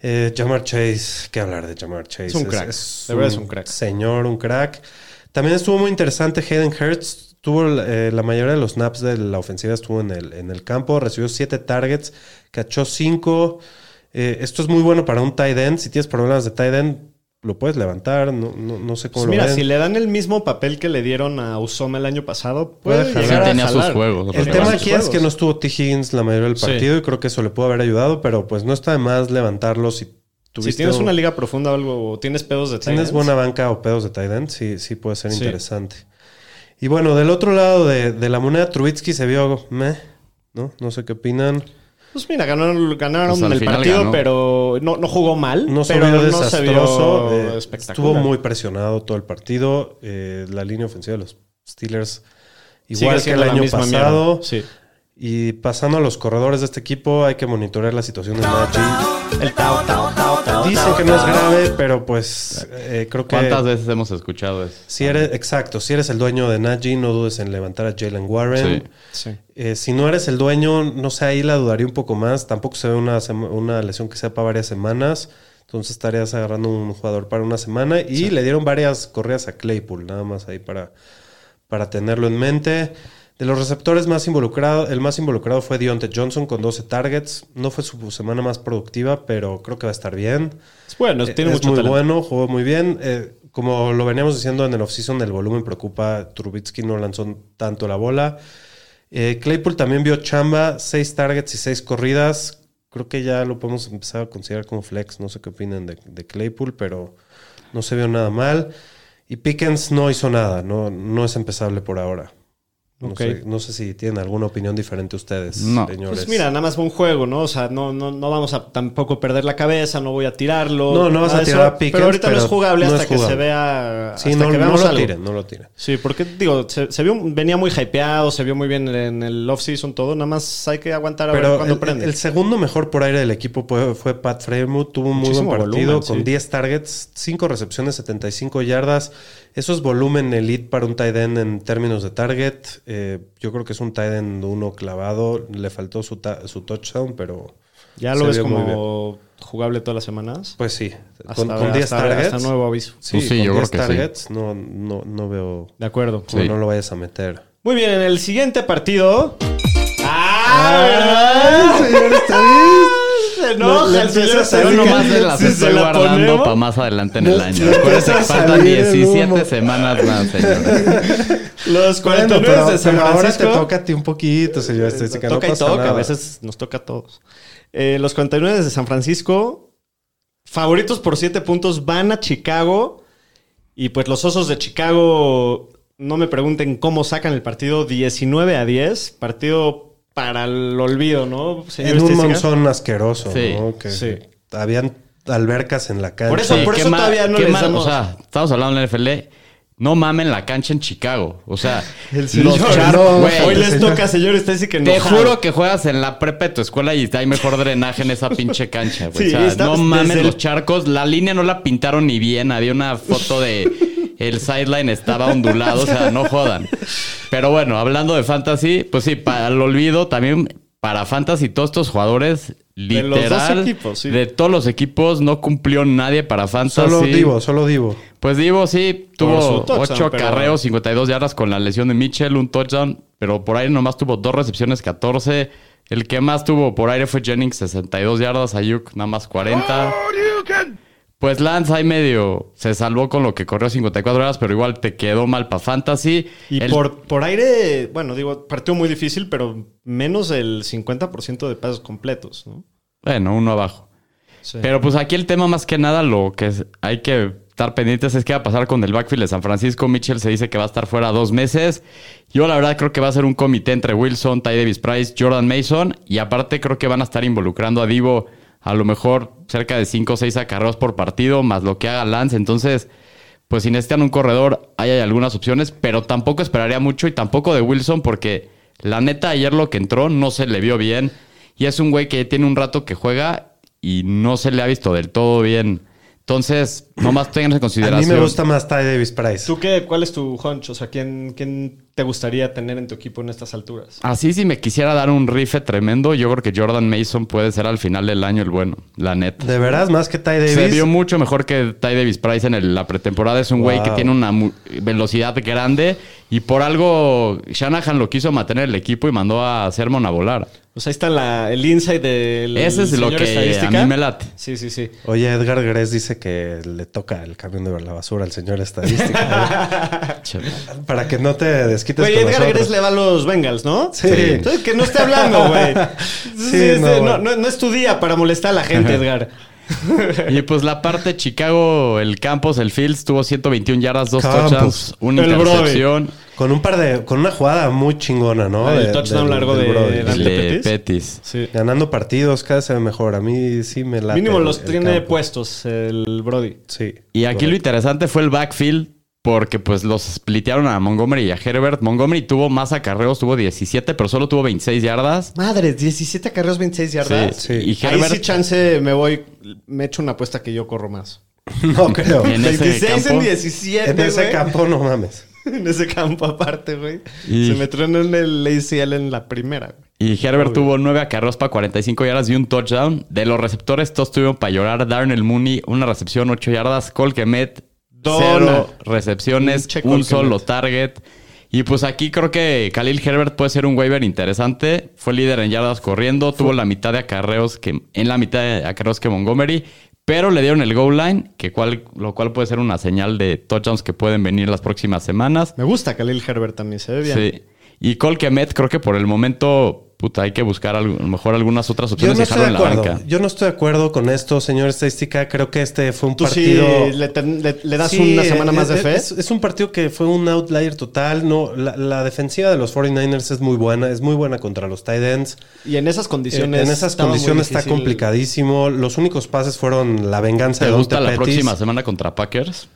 eh, Jamar Chase, ¿qué hablar de Jamar Chase? Es un crack. De verdad es un crack. Señor, un crack. También estuvo muy interesante Hayden Hurts. Tuvo eh, la mayoría de los snaps de la ofensiva estuvo en el, en el campo. Recibió siete targets, cachó cinco. Eh, esto es muy bueno para un tight end. Si tienes problemas de tight end, lo puedes levantar. No, no, no sé cómo Pues lo mira, ven. si le dan el mismo papel que le dieron a Usoma el año pasado, Puede Sí, a sus juegos, El tema aquí es que no estuvo T. Higgins la mayoría del Sí. partido y creo que eso le pudo haber ayudado, pero pues no está de más levantarlo si Si tienes un- una liga profunda o algo, o tienes pedos de tight tienes buena banca o pedos de tight end, sí, sí puede ser Sí. interesante. Y bueno, del otro lado de, de la moneda, Trubitsky se vio meh, ¿no? No sé qué opinan. Pues mira, ganaron, ganaron Pues el partido, ganó. pero no, no jugó mal. No se pero vio no se desastroso. vio eh, espectacular. estuvo muy presionado todo el partido. eh, la línea ofensiva de los Steelers, igual que el año pasado. Sí. Y pasando a los corredores de este equipo, hay que monitorear la situación de Najee. El tao, tao, Dicen que no es grave, pero pues eh, creo que... ¿Cuántas veces hemos escuchado eso? Si eres, exacto, si eres el dueño de Najee, no dudes en levantar a Jalen Warren. Sí. Eh, si no eres el dueño, no sé, ahí la dudaría un poco más. Tampoco se ve una, una lesión que sea para varias semanas. Entonces estarías agarrando un jugador para una semana. Y le dieron varias correas a Claypool, nada más ahí para, para tenerlo en mente. De los receptores más involucrados, el más involucrado fue Deontay Johnson con 12 targets. No fue su semana más productiva, pero creo que va a estar bien. Es bueno, Eh, tiene es mucho muy talento. bueno, jugó muy bien. Eh, como lo veníamos diciendo en el offseason, el volumen preocupa. Trubitsky no lanzó tanto la bola. Eh, Claypool también vio chamba, seis targets y seis corridas. Creo que ya lo podemos empezar a considerar como flex. No sé qué opinan de, de Claypool, pero no se vio nada mal. Y Pickens no hizo nada, no, no es empezable por ahora. No, sé, no sé si tienen alguna opinión diferente ustedes, No. señores. Pues mira, nada más fue un juego, ¿no? O sea, no, no, no vamos a tampoco perder la cabeza, no voy a tirarlo. No, no vas a tirar eso, a Pickens, Pero ahorita no es jugable no hasta es que se vea. sí, hasta no, que no veamos lo algo. tiren, no lo tiren. Sí, porque digo, se, se vio, venía muy hypeado, se vio muy bien en el off-season, todo. Nada más hay que aguantar a ver Pero cuándo el, prende. el segundo mejor por aire del equipo fue, fue Pat Fremont. Tuvo un muy Muchísimo buen partido volumen, con sí. 10 targets, 5 recepciones, 75 yardas. Eso es volumen elite para un tight end en términos de target. Eh, yo creo que es un tight end uno clavado. Le faltó su, ta- su touchdown, pero ¿Ya lo ves como jugable todas las semanas? pues sí. Hasta, Con, con 10 hasta- targets. hasta nuevo aviso. Sí, Pues sí, con yo creo 10 que sí. targets no, no, no veo De acuerdo. Sí. no lo vayas a meter. Muy bien, en el siguiente partido. ¡Ah! Se enoja Le- le el señor empieza a Esteban. salir Yo nomás se las Si se estoy la guardando para más adelante en el No, año. no Acuérdense que faltan salir el 17 humo. semanas más, señores. Los 49 Bueno, pero, de San pero ahora te Francisco. toca a ti un poquito, señor. No toca y pasa toca, nada. a veces nos toca a todos. Eh, los 49 de San Francisco, favoritos por 7 puntos, van a Chicago. Y pues los osos de Chicago, no me pregunten cómo sacan el partido 19 a 10. Partido para el olvido, ¿no? señor En un monzón asqueroso, Sí, ¿no? Que sí. habían albercas en la cancha. Por eso- Sí, por qué eso mal- todavía no les mal, damos- O sea, estamos hablando en la NFL. No mamen la cancha en Chicago. O sea, El los señor, Chargers, no, güey, Hoy les señor. toca, señor Estadística, Te enojado. juro que juegas en la prepa de tu escuela y hay mejor drenaje en esa pinche cancha, güey. Sí, o sea, está- no el- los charcos. La línea no la pintaron ni bien. Había una foto de el sideline estaba ondulado. O sea, no jodan. Pero bueno, hablando de fantasy, pues sí, para el olvido también para fantasy todos estos jugadores los literal dos equipos, sí. de todos los equipos no cumplió nadie para fantasy. Solo Divo, solo Divo. Pues Divo sí, tuvo touchdown, 8 pero- carreos, 52 yardas con la lesión de Mitchell, un touchdown, pero por aire nomás tuvo dos recepciones, 14. El que más tuvo por aire fue Jennings, 62 yardas, Ayuk nada más 40. Pues Lance ahí medio se salvó con lo que corrió 54 horas, pero igual te quedó mal para Fantasy. Y El- por, por aire, bueno, digo, partido muy difícil, pero menos del 50% de pases completos, ¿no? Bueno, uno abajo. Sí. Pero pues aquí el tema más que nada, lo que hay que estar pendientes es qué va a pasar con el backfield de San Francisco. Mitchell se dice que va a estar fuera dos meses. Yo la verdad creo que va a ser un comité entre Wilson, Ty Davis Price, Jordan Mason. Y aparte creo que van a estar involucrando a Divo a lo mejor cerca de 5 o 6 acarreos por partido, más lo que haga Lance. Entonces, pues si necesitan un corredor, ahí hay algunas opciones, pero tampoco esperaría mucho y tampoco de Wilson porque la neta ayer lo que entró no se le vio bien. Y es un güey que tiene un rato que juega y no se le ha visto del todo bien. Entonces, nomás tengan en A consideración. mí me gusta más Ty Davis Price. ¿Tú qué, cuál es tu hunch? O sea, ¿quién, ¿quién te gustaría tener en tu equipo en estas alturas? Así, si me quisiera dar un rife tremendo, yo creo que Jordan Mason puede ser al final del año el bueno, la neta. De veras, más que Ty Davis. Se vio mucho mejor que Ty Davis Price en el- la pretemporada. Es un güey Wow. que tiene una mu- velocidad grande y por algo Shanahan lo quiso mantener el equipo y mandó a Sermon a volar. Pues ahí está la, el insight del Ese es lo que estadística. a mí me late. Sí, sí, sí. Oye, Edgar Gres dice que le toca el camión de la basura al señor estadística. Para que no te desquites con Edgar nosotros. Gres le va a los Bengals, ¿no? Sí. Entonces, que no esté hablando, güey. Sí, Sí, sí, no, no, no- no es tu día para molestar a la gente, Edgar. Y pues la parte Chicago, el Campos, el Fields, tuvo 121 yardas, dos Campos. touchdowns, una El intercepción. Con un par de. Con una jugada muy chingona, ¿no? El De- touchdown del- largo del de de Pettis. Petis. Sí. Ganando partidos, cada vez se ve mejor. A mí sí me late. Mínimo los el tiene campo. puestos el Brody. Sí. Y aquí lo interesante fue el backfield, porque pues los splitearon a Montgomery y a Herbert. Montgomery tuvo más acarreos, tuvo 17, pero solo tuvo 26 yardas. Madre, 17 carreros, 26 yardas. Sí. Y Ahí Herbert sí chance me voy, me echo una apuesta que yo corro más. No creo. En ese 26 en campo. 17, En ese campo, no mames. en ese campo aparte, güey. Y- Se me tronó en el ACL en la primera. güey. Y Herbert tuvo 9 acarreos para 45 yardas y un touchdown. De los receptores, todos tuvieron para llorar. Darnell Mooney, una recepción, 8 yardas. Cole Kemet. Cero recepciones, un solo target. Y pues aquí creo que Khalil Herbert puede ser un waiver interesante. Fue líder en yardas corriendo. Tuvo la mitad de acarreos que, en la mitad de acarreos que Montgomery. Pero le dieron el goal line, que cual, lo cual puede ser una señal de touchdowns que pueden venir las próximas semanas. Me gusta Khalil Herbert también, se ve bien. Sí. Y Cole Kemet, creo que por el momento, puta, hay que buscar algo- a lo mejor algunas otras Yo opciones no y estoy de dejarlo en la acuerdo. banca. Yo no estoy de acuerdo con esto, señor estadística. Creo que este fue un Tú partido. sí le, ten- le- le das Sí, una semana más de es- fe. Es, es un partido que fue un outlier total. No, la, la defensiva de los 49ers es muy buena. Es muy buena contra los tight ends. y en esas condiciones. en esas condiciones está complicadísimo. Los únicos pases fueron la venganza ¿Te de gusta Dante la Pettis. próxima semana contra Packers?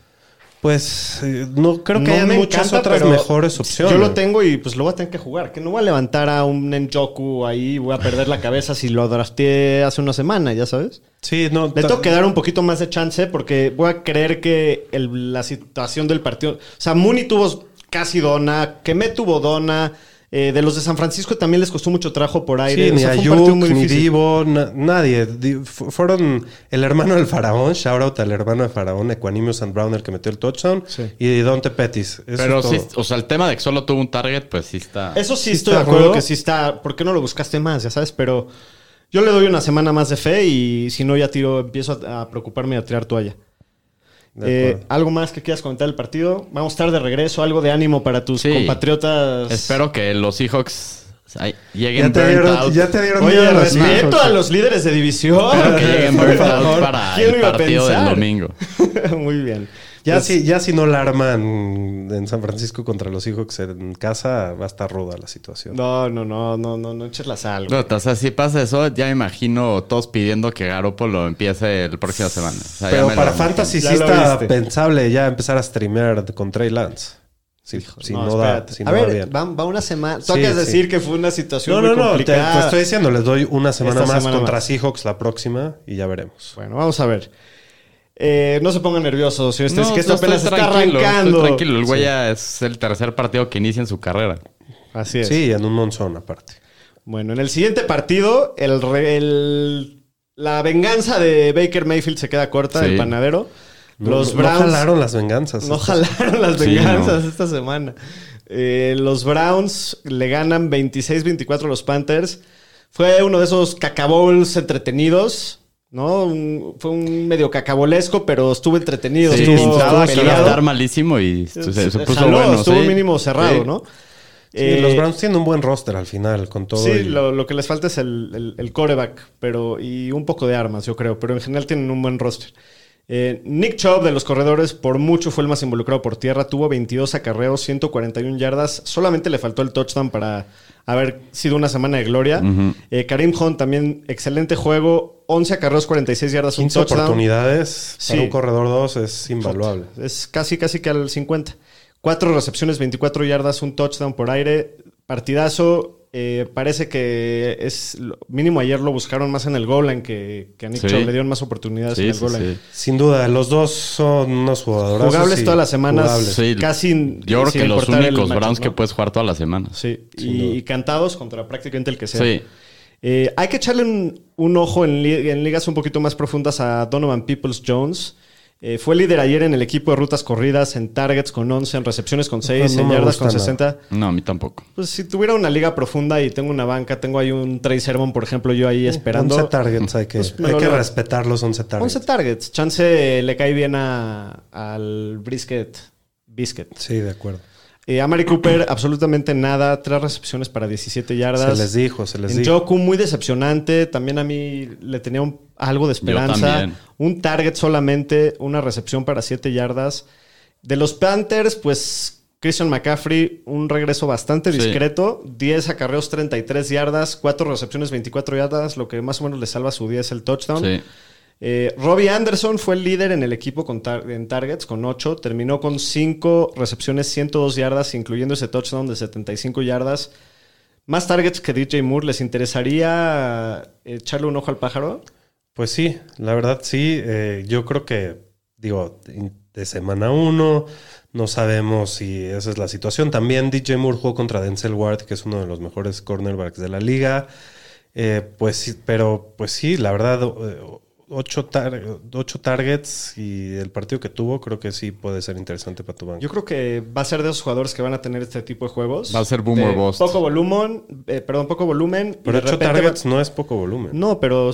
Pues no creo que No me muchas encanta, otras mejores opciones. Yo lo tengo y pues lo voy a tener que jugar. Que no voy a levantar a un Njoku ahí, voy a perder la cabeza si lo drafteé hace una semana, ya sabes. Sí, no. Le tengo que dar un poquito más de chance porque voy a creer que el- la situación del partido. O sea, Mooney tuvo casi dona, Kemet tuvo dona. Eh, de los de San Francisco también les costó mucho trabajo por aire. Sí, O ni sea, partido Ayuk, muy ni. Divo, na- nadie. Di- fu- fueron el hermano del faraón, shout out al hermano del faraón, Equanimous and Browner, que metió el touchdown, Sí. y Dante Pettis. Eso Pero sí, o sea, el tema de que solo tuvo un target, pues sí está. Eso sí, Sí estoy de acuerdo que sí está. ¿Por qué no lo buscaste más? Ya sabes, pero yo le doy una semana más de fe y si no, ya tiro, empiezo a, a preocuparme y a tirar toalla. Eh. ¿Algo más que quieras comentar del partido? Vamos a estar de regreso, algo de ánimo para tus Sí. compatriotas. Espero que los Seahawks ay, ya, lleguen te dieron, out. ya te dieron Oye, respeto a los líderes de división. Espero que lleguen Por favor. para ¿Quién lo el iba a partido del domingo. Muy bien. Ya, Pues, si, ya si no la arman en San Francisco contra los Seahawks en casa, va a estar ruda la situación. No, no, no, no, no, no eches la sal. No, o sea, si pasa eso, ya me imagino todos pidiendo que Garoppolo empiece el próxima semana. O sea, ya Pero para lo- Fantasy sí está viste. pensable ya empezar a streamear con Trey Lance. Si, si no, da, si a no va ver, bien. va, va una semana. Tú Sí, sí. decir que fue una situación No, muy no, no. Te, estoy diciendo, les doy una semana Esta más semana contra más. Seahawks la próxima y ya veremos. Bueno, vamos a ver. Eh, no se pongan nerviosos, señor No, Stes, que esto no, estoy apenas está tranquilo, estoy arrancando. tranquilo, el güey ya es el tercer partido que inicia en su carrera. Así es. Sí, en un monzón aparte. Bueno, en el siguiente partido, el, la venganza de Baker Mayfield se queda corta, Sí. el panadero. No- Los no, Browns. no jalaron las venganzas. No jalaron las Sí, venganzas no. esta semana. Eh, los Browns le ganan 26-24 a los Panthers. Fue uno de esos cacabowls entretenidos. ¿No? Un- fue un medio cacabolesco, pero estuvo entretenido. Sí, estuvo pintaba que iba a peleado. estar malísimo y se, se puso Jaló, bueno. estuvo sí. mínimo cerrado, Sí. ¿no? Sí, Eh, los Browns tienen un buen roster al final, con todo. Sí, y- lo, lo que les falta es el, el, el coreback pero, y un poco de armas, yo creo, pero en general tienen un buen roster. Eh, Nick Chubb de los corredores por mucho fue el más involucrado por tierra, tuvo 22 acarreos, 141 yardas, solamente le faltó el touchdown para haber sido una semana de gloria. Eh, Karim Hunt también excelente juego, 11 acarreos, 46 yardas, un 15 touchdown. oportunidades Sí. para un corredor 2 es invaluable. Es casi, casi que al 50. Cuatro recepciones, 24 yardas, un touchdown por aire. Partidazo. Eh, parece que es mínimo ayer lo buscaron más en el goal line que, que a Nick Sí. Chubb le dieron más oportunidades en el sí, goal line. sí. Sin duda, los dos son unos jugadores. Jugables todas las semanas. Sí. Casi Yo creo que los únicos Browns ¿no? que puedes jugar todas las semanas. Sí, y, y cantados contra prácticamente el que sea. Sí. Eh, hay que echarle un, un ojo en, li- en ligas un poquito más profundas a Donovan Peoples Jones. Eh, fue líder ayer en el equipo de rutas corridas, en targets con 11, en recepciones con 6, No en yardas con nada. 60. No, a mí tampoco. Pues si tuviera una liga profunda y tengo una banca, tengo ahí un Trey Sermon, por ejemplo, yo ahí esperando. 11 targets, hay que, Pues hay lo que respetar los 11 targets. 11 targets. Chance le cae bien a- al brisket. Biscuit. Sí, de acuerdo. Eh, Amari Cooper, absolutamente nada. Tres recepciones para 17 yardas. Se les dijo, se les En dijo. Joku, muy decepcionante. También a mí le tenía un- algo de esperanza. Un target solamente, una recepción para 7 yardas. De los Panthers, pues Christian McCaffrey, un regreso bastante Sí. discreto. 10 acarreos, 33 yardas. 4 recepciones, 24 yardas. Lo que más o menos le salva su día es el touchdown. Sí. Eh, Robbie Anderson fue el líder en el equipo con en targets con 8. Terminó con 5 recepciones, 102 yardas, incluyendo ese touchdown de 75 yardas. Más targets que DJ Moore. ¿Les interesaría eh, echarle un ojo al pájaro? Pues sí, la verdad sí. eh, yo creo que, digo, de semana uno, no sabemos si esa es la situación. También DJ Moore jugó contra Denzel Ward, que es uno de los mejores cornerbacks de la liga. Pues sí, pero pues sí, la verdad, ocho, tar- ocho targets y el partido que tuvo, creo que sí puede ser interesante para tu banco. Yo creo que va a ser de esos jugadores que van a tener este tipo de juegos. Va a ser boomer De bust. Poco volumen, eh, perdón, poco volumen. pero ocho targets va- no es poco volumen. No, pero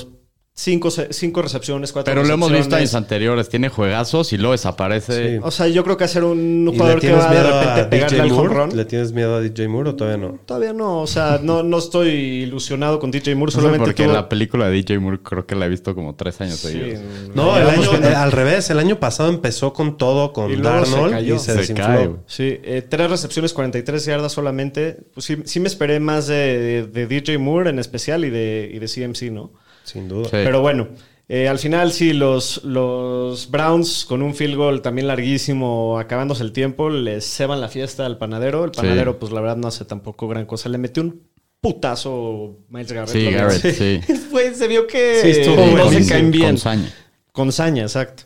cinco, se- cinco recepciones, cuatro Pero lo hemos visto años anteriores. Tiene juegazos y luego desaparece. Sí. O sea, yo creo que ser un ¿Y le jugador que tienes va de miedo repente a pegarle DJ al home run. ¿Le tienes miedo a DJ Moore o todavía no? Todavía no, o sea, no, no estoy ilusionado con DJ Moore, No sé solamente porque tuvo- la película de DJ Moore creo que la he visto como tres años Sí, seguidos. No, el año, eh, al revés, el año pasado empezó con todo, con Y luego se Darnold cayó. y se, Se desinfló. cae, güey. Sí, eh, tres recepciones, 43 yardas solamente. Pues sí, sí me esperé más de, de DJ Moore en especial y de, y de CMC, ¿no? Sin duda. Sí. Pero bueno, eh, al final sí, los, los Browns con un field goal también larguísimo, acabándose el tiempo, les ceban la fiesta al panadero. El Sí. panadero, pues la verdad no hace tampoco gran cosa. Le metió un putazo Miles Garrett. Sí. Garrett, sí. Fue- se vio que Sí, estuvo no buenísimo. se caen bien. Con saña. Con saña, exacto.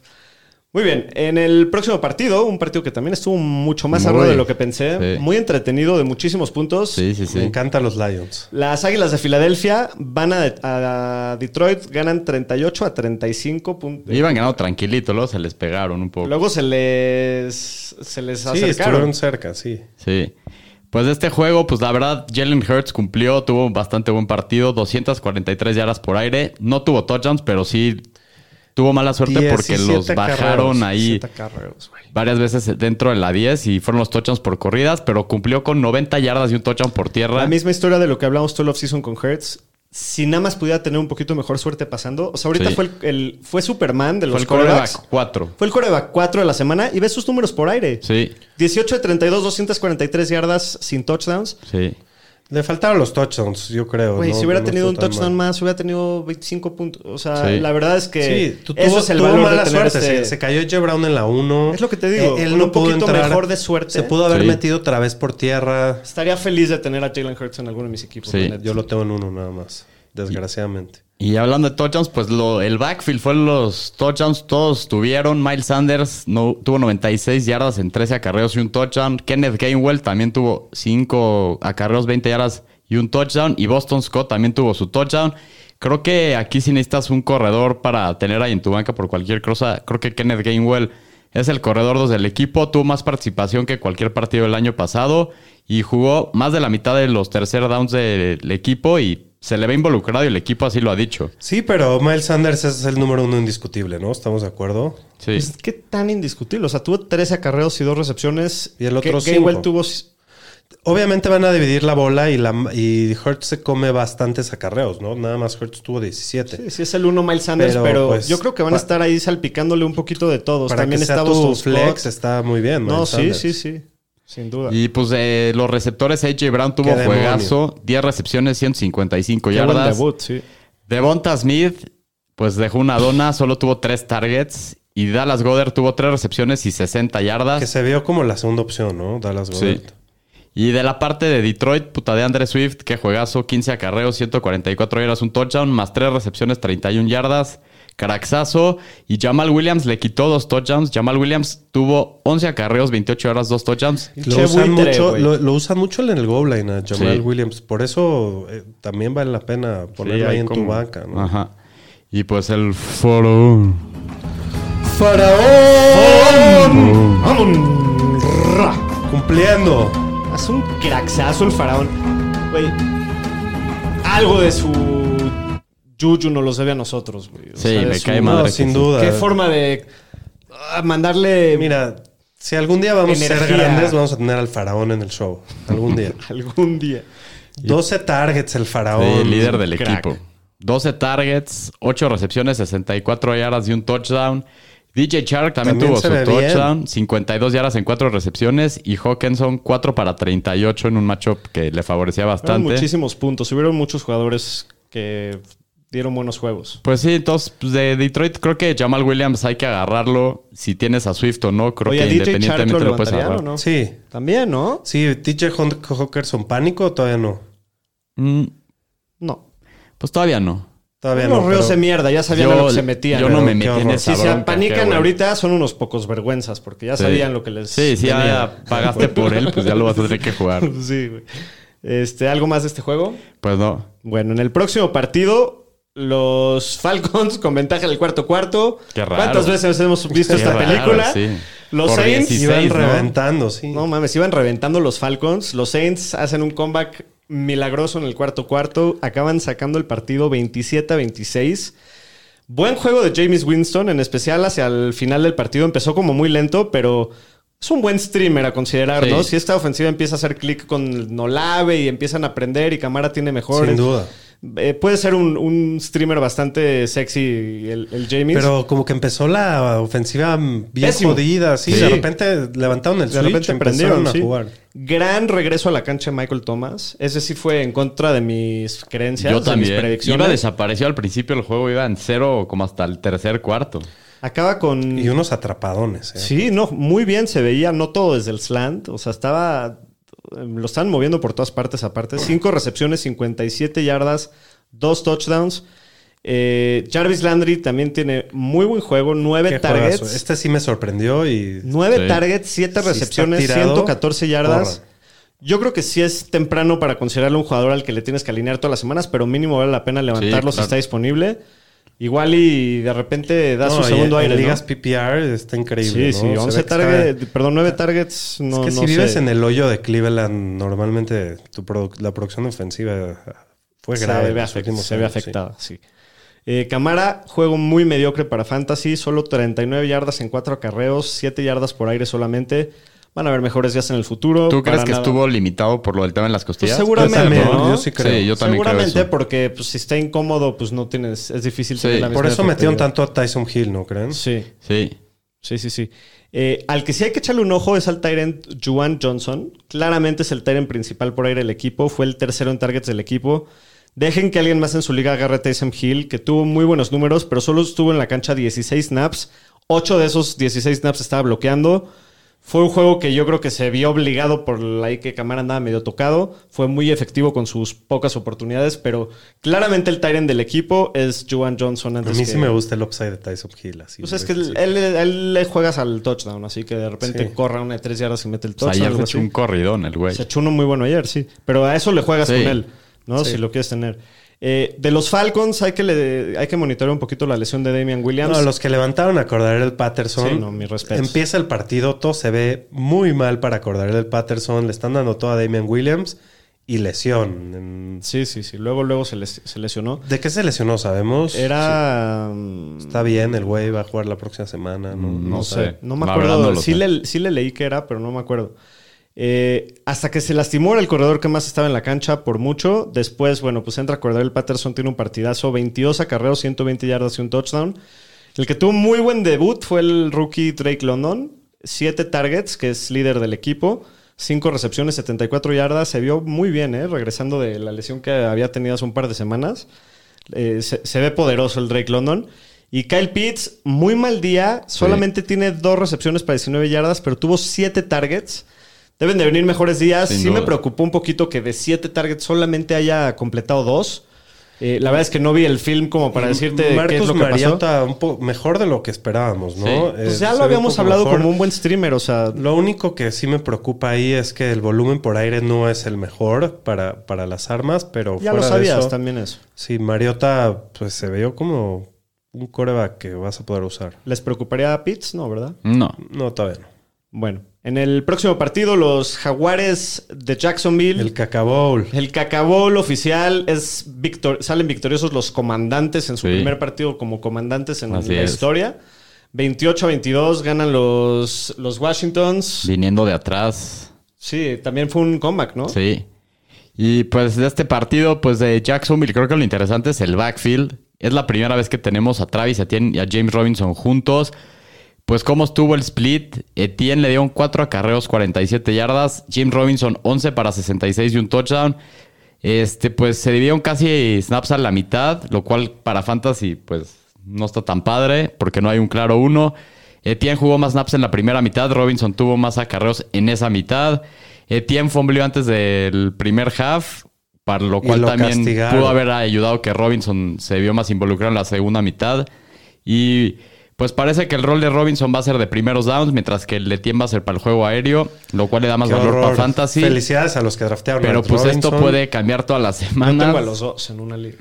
Muy bien, en el próximo partido, un partido que también estuvo mucho más cerrado de lo que pensé, sí. muy entretenido, de muchísimos puntos. Sí, sí, Me sí. encantan los Lions. Las Águilas de Filadelfia van a, a Detroit, ganan 38 a 35 puntos. Iban ganando tranquilito, luego se les pegaron un poco. Luego se les, se les Sí, acercaron. estuvieron cerca, sí. Sí. Pues este juego, pues la verdad, Jalen Hurts cumplió, tuvo bastante buen partido, 243 yardas por aire. No tuvo touchdowns, pero sí tuvo mala suerte porque 17 los bajaron carreros, ahí carreros, varias veces dentro de la 10 y fueron los touchdowns por corridas, pero cumplió con 90 yardas y un touchdown por tierra. La misma historia de lo que hablamos todo el offseason con Hertz. Si nada más pudiera tener un poquito mejor suerte pasando. O sea, ahorita Sí. fue, el, el- fue Superman de Fue los el quarterbacks. quarterback 4. Fue el coreback 4 de la semana y ves sus números por aire. Sí, 18 de 32, 243 yardas sin touchdowns. sí. Le faltaron los touchdowns, yo creo. Güey, no- si hubiera no tenido un touchdown mal. más, hubiera tenido 25 puntos. O sea, Sí. la verdad es que Sí, tu- eso tuvo, es el tuvo valor mala de tener suerte. este- Se, se cayó J. Brown en la 1. Es lo que te digo, con un poquito mejor de suerte. Se pudo haber Sí. metido otra vez por tierra. Estaría feliz de tener a Jalen Hurts en alguno de mis equipos. Yo lo tengo en uno nada más, desgraciadamente. Y hablando de touchdowns, pues lo, el backfield fue los touchdowns, todos tuvieron. Miles Sanders no, tuvo 96 yardas en 13 acarreos y un touchdown. Kenneth Gainwell también tuvo 5 acarreos, 20 yardas y un touchdown. Y Boston Scott también tuvo su touchdown. Creo que aquí si necesitas un corredor para tener ahí en tu banca por cualquier cosa. Creo que Kenneth Gainwell es el corredor 2 del equipo. Tuvo más participación que cualquier partido del año pasado. Y jugó más de la mitad de los tercer downs del equipo. Y se le ve involucrado y el equipo así lo ha dicho. Sí, pero Miles Sanders es el número uno indiscutible, ¿no? ¿Estamos de acuerdo? Sí. Pues, ¿Qué tan indiscutible? O sea, tuvo 13 acarreos y dos recepciones. Y el otro cinco. tuvo... Obviamente van a dividir la bola y, la, y Hurts se come bastantes acarreos, ¿no? Nada más Hurts tuvo 17. Sí, sí es el uno Miles Sanders, Pero, pero, pues, yo creo que van a estar ahí salpicándole un poquito de todos. Para También que sea está tu flex está muy bien, No, sí, Sanders. sí, sí. Sin duda. Y pues de los receptores, AJ Brown tuvo demonio. juegazo, 10 recepciones, 155 Qué buen yardas. debut, sí. Devonta Smith, pues dejó una dona, solo tuvo 3 targets. Y Dallas Goddard tuvo 3 recepciones y 60 yardas. Que se vio como la segunda opción, ¿no? Dallas Sí. Goddard. Y de la parte de Detroit, puta de Andre Swift, que juegazo, 15 acarreos, 144 yardas, un touchdown, más 3 recepciones, 31 yardas. Caraxazo. Y Jamal Williams le quitó dos touchdowns. Jamal Williams tuvo 11 acarreos, 28 yardas, dos touchdowns. Lo Che usan, buitre, mucho, lo, lo usan mucho en el goal line a Jamal Sí. Williams. Por eso eh, también vale la pena ponerlo Sí, ahí en tu banca, ¿no? Ajá. Y pues el faraón. ¡Ra! Cumpliendo. Haz un craxazo el faraón. Güey, algo de su Juju nos los debe a nosotros, güey. O Sí, de me cae No, madre. que sin duda. Qué forma de ah, mandarle Mira, si algún día vamos a ser grandes, vamos a tener al faraón en el show. Algún día. algún día. 12 targets el faraón. Sí, líder del crack. equipo. 12 targets, 8 recepciones, 64 yardas y un touchdown. DJ Shark también, También tuvo su touchdown, 52 yardas en 4 recepciones y Hawkinson 4 para 38 en un matchup que le favorecía bastante. muchísimos puntos. Hubieron muchos jugadores que dieron buenos juegos. Pues sí, entonces pues, de Detroit creo que Jamal Williams hay que agarrarlo. Si tienes a Swift o no, creo Oye, que ¿a DJ Chark lo independientemente lo puedes agarrar. no? Sí. También, ¿no? Sí, TJ Hawkerson pánico o todavía no. Mm, No. pues todavía no. Los Todavía no. ríos pero- de mierda, ya sabían Yo- a lo que se metían. yo ¿no? me metí en esa Si se bronca, apanican bueno. ahorita son unos pocos vergüenzas porque ya Sí. sabían lo que les Sí, si ya pagaste por él, pues ya lo vas a tener que jugar. sí, güey. Este, ¿Algo más de este juego? Pues no. Bueno, en el próximo partido, los Falcons con ventaja en el cuarto cuarto. Qué raro. ¿Cuántas veces hemos visto Qué esta raro, película? sí. Los Por Saints 16, Iban ¿no? reventando, sí. No mames, iban reventando los Falcons. Los Saints hacen un comeback milagroso en el cuarto cuarto. Acaban sacando el partido 27 a 26. Buen juego de James Winston, en especial hacia el final del partido. Empezó como muy lento, pero es un buen streamer a considerar, Sí. ¿no? Si esta ofensiva empieza a hacer clic con Nolave y empiezan a aprender y Camara tiene mejores. Sin duda. Eh, puede ser un, un streamer bastante sexy el, el James. Pero como que empezó la ofensiva bien Pésimo. jodida, sí, Sí. De repente levantaron el de switch repente empezaron a sí. jugar. Gran regreso a la cancha de Michael Thomas. Ese sí fue en contra de mis creencias, Yo de mis también. predicciones. Iba desapareció al principio del juego, iba en cero como hasta el tercer cuarto. Acaba con. Y unos atrapadones. ¿eh? Sí, no, muy bien se veía, no todo desde el slant. O sea, estaba. Lo están moviendo por todas partes aparte. Cinco recepciones, 57 yardas, dos touchdowns. Eh, Jarvis Landry también tiene muy buen juego, nueve Qué targets. juegazo. Este sí me sorprendió y Nueve Sí. targets, siete Si recepciones, tirado, 114 yardas. Yo creo que sí es temprano para considerarlo un jugador al que le tienes que alinear todas las semanas, pero mínimo vale la pena levantarlo Sí, si está disponible. Igual y de repente da No, su segundo en aire. ¿no? ligas PPR está increíble. Sí, sí, Se 11 ve que está- targets, perdón, 9 targets. No, es que si vives sé. en el hoyo de Cleveland, normalmente tu produ- la producción ofensiva fue se grave. en afect- se ve sí. afectada, sí. Eh, Camara, juego muy mediocre para Fantasy, solo 39 yardas en 4 acarreos, 7 yardas por aire solamente. Van a haber mejores días en el futuro. ¿Tú crees que nada. estuvo limitado por lo del tema en las Pues costillas? seguramente, Yo también, ¿no? yo sí creo. Sí, yo también creo Seguramente eso. porque pues, si está incómodo, pues no tienes, es difícil Sí, tener la Por eso metieron tanto a Tyson Hill, ¿no creen? Sí, Sí. sí, sí, sí. Eh, al que sí hay que echarle un ojo es al Tyrant Juan Johnson. Claramente es el Tyrant principal por aire del equipo. Fue el tercero en targets del equipo. Dejen que alguien más en su liga agarre a Tyson Hill, que tuvo muy buenos números, pero solo estuvo en la cancha 16 snaps. 8 de esos 16 snaps estaba bloqueando. Fue un juego que yo creo que se vio obligado por la que Camara andaba medio tocado. Fue muy efectivo con sus pocas oportunidades, pero claramente el Tyrant del equipo es Juan Johnson A mí que- sí me gusta el upside de Tyson Hill. Así, Pues es que él, él- él le juegas al touchdown, así que de repente Sí. corra una de tres yardas y mete el O sea, touchdown. ayer se echó un corridón el güey. Se echó uno muy bueno ayer, sí. Pero a eso le juegas Sí. con él, ¿no? Sí. Si lo quieres tener. Eh, de los Falcons hay que, le- hay que monitorear un poquito la lesión de Damian Williams. No, los que levantaron a Cordarel Patterson. Sí, no, mis respetos. Empieza el partido, todo se ve muy mal para Cordarel Patterson. Le están dando todo a Damian Williams y lesión. Sí, sí, sí. Luego, luego se, les- se lesionó. ¿De qué se lesionó? ¿Sabemos? Era. mm, Sí. Está bien, el güey va a jugar la próxima semana. No, Mm, No, No sé. No me acuerdo. no sí, le, sí le leí que era, pero no me acuerdo. Eh, hasta que se lastimó era el corredor que más estaba en la cancha por mucho. Después, bueno, pues entra Cordell Patterson, tiene un partidazo, 22 acarreos, 120 yardas y un touchdown. El que tuvo muy buen debut fue el rookie Drake London. Siete targets, que es líder del equipo. Cinco recepciones, 74 yardas. Se vio muy bien, ¿eh? Regresando de la lesión que había tenido hace un par de semanas. Eh, se, se ve poderoso el Drake London. Y Kyle Pitts, muy mal día. Solamente tiene dos recepciones para 19 yardas, pero tuvo siete targets. Deben de venir mejores días. Sin sí me preocupó un poquito que de siete targets solamente haya completado dos. Eh, la verdad es que no vi el film como para decirte qué es Marcus lo que pasó. Mariota, un poco mejor de lo que esperábamos, ¿no? Sí. Eh, Pues ya lo habíamos hablado mejor. como un buen streamer, o sea, Lo único que sí me preocupa ahí es que el volumen por aire no es el mejor para, para las armas, pero ya fuera lo de sabías eso, también eso. Sí, Mariota pues se vio como un coreback que vas a poder usar. ¿Les preocuparía a Pitts? No, ¿verdad? No. No, todavía no. Bueno, en el próximo partido, los Jaguares de Jacksonville. El Caca Bowl. El Cacabol oficial es victor salen victoriosos los comandantes en su Sí. primer partido como comandantes en Así la es. historia. 28 a 22 ganan los, los Washingtons. Viniendo de atrás. Sí, también fue un comeback, ¿no? Sí. Y pues de este partido, pues de Jacksonville, creo que lo interesante es el backfield. Es la primera vez que tenemos a Travis Etienne y a James Robinson juntos. Pues cómo estuvo el split. Etienne le dio un 4 acarreos, 47 yardas. James Robinson 11 para 66 y un touchdown. Este, pues se dividieron casi snaps a la mitad, lo cual para Fantasy, pues no está tan padre, porque no hay un claro uno. Etienne jugó más snaps en la primera mitad, Robinson tuvo más acarreos en esa mitad. Etienne fumbleó antes del primer half, para lo cual lo también castigaron. pudo haber ayudado que Robinson se vio más involucrado en la segunda mitad. Y pues parece que el rol de Robinson va a ser de primeros downs, mientras que el de Etienne va a ser para el juego aéreo, lo cual le da más Qué valor horror. para Fantasy. Felicidades a los que draftearon Pero a pues esto puede cambiar todas las Yo semanas. tengo a los dos en una liga.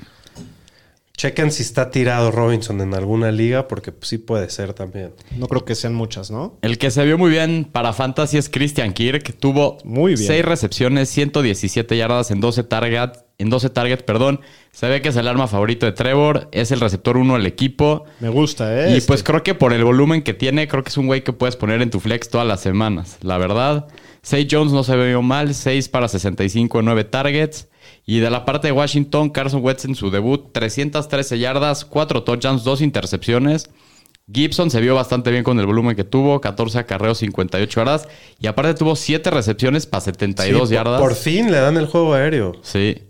Chequen si está tirado Robinson en alguna liga, porque pues, sí puede ser también. No creo que sean muchas, ¿no? El que se vio muy bien para Fantasy es Christian Kirk. Tuvo Muy bien. 6 recepciones, 117 yardas en 12 targets. En 12 targets, perdón. Se ve que es el arma favorito de Trevor. Es el receptor 1 del equipo. Me gusta, ¿eh? Y Este. pues creo que por el volumen que tiene, creo que es un güey que puedes poner en tu flex todas las semanas. La verdad. Say Jones no se vio mal. 6 para 65 en 9 targets. Y de la parte de Washington, Carson Wentz en su debut, 313 yardas, 4 touchdowns, 2 intercepciones. Gibson se vio bastante bien con el volumen que tuvo, 14 acarreos, 58 yardas. Y aparte tuvo 7 recepciones para 72 Sí, por- yardas. Por fin le dan el juego aéreo. Sí.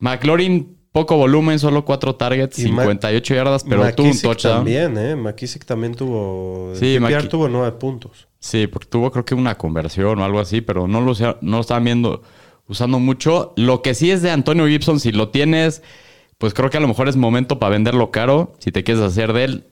McLaurin, poco volumen, solo 4 targets, Y Mac- 58 yardas, pero tuvo un McKissick touchdown. también, ¿eh? McKissick también tuvo... Sí, tuvo nueve puntos. Sí, porque tuvo creo que una conversión o algo así, pero no lo, no lo estaban viendo usando mucho. Lo que sí es de Antonio Gibson, si lo tienes, pues creo que a lo mejor es momento para venderlo caro, si te quieres hacer de él.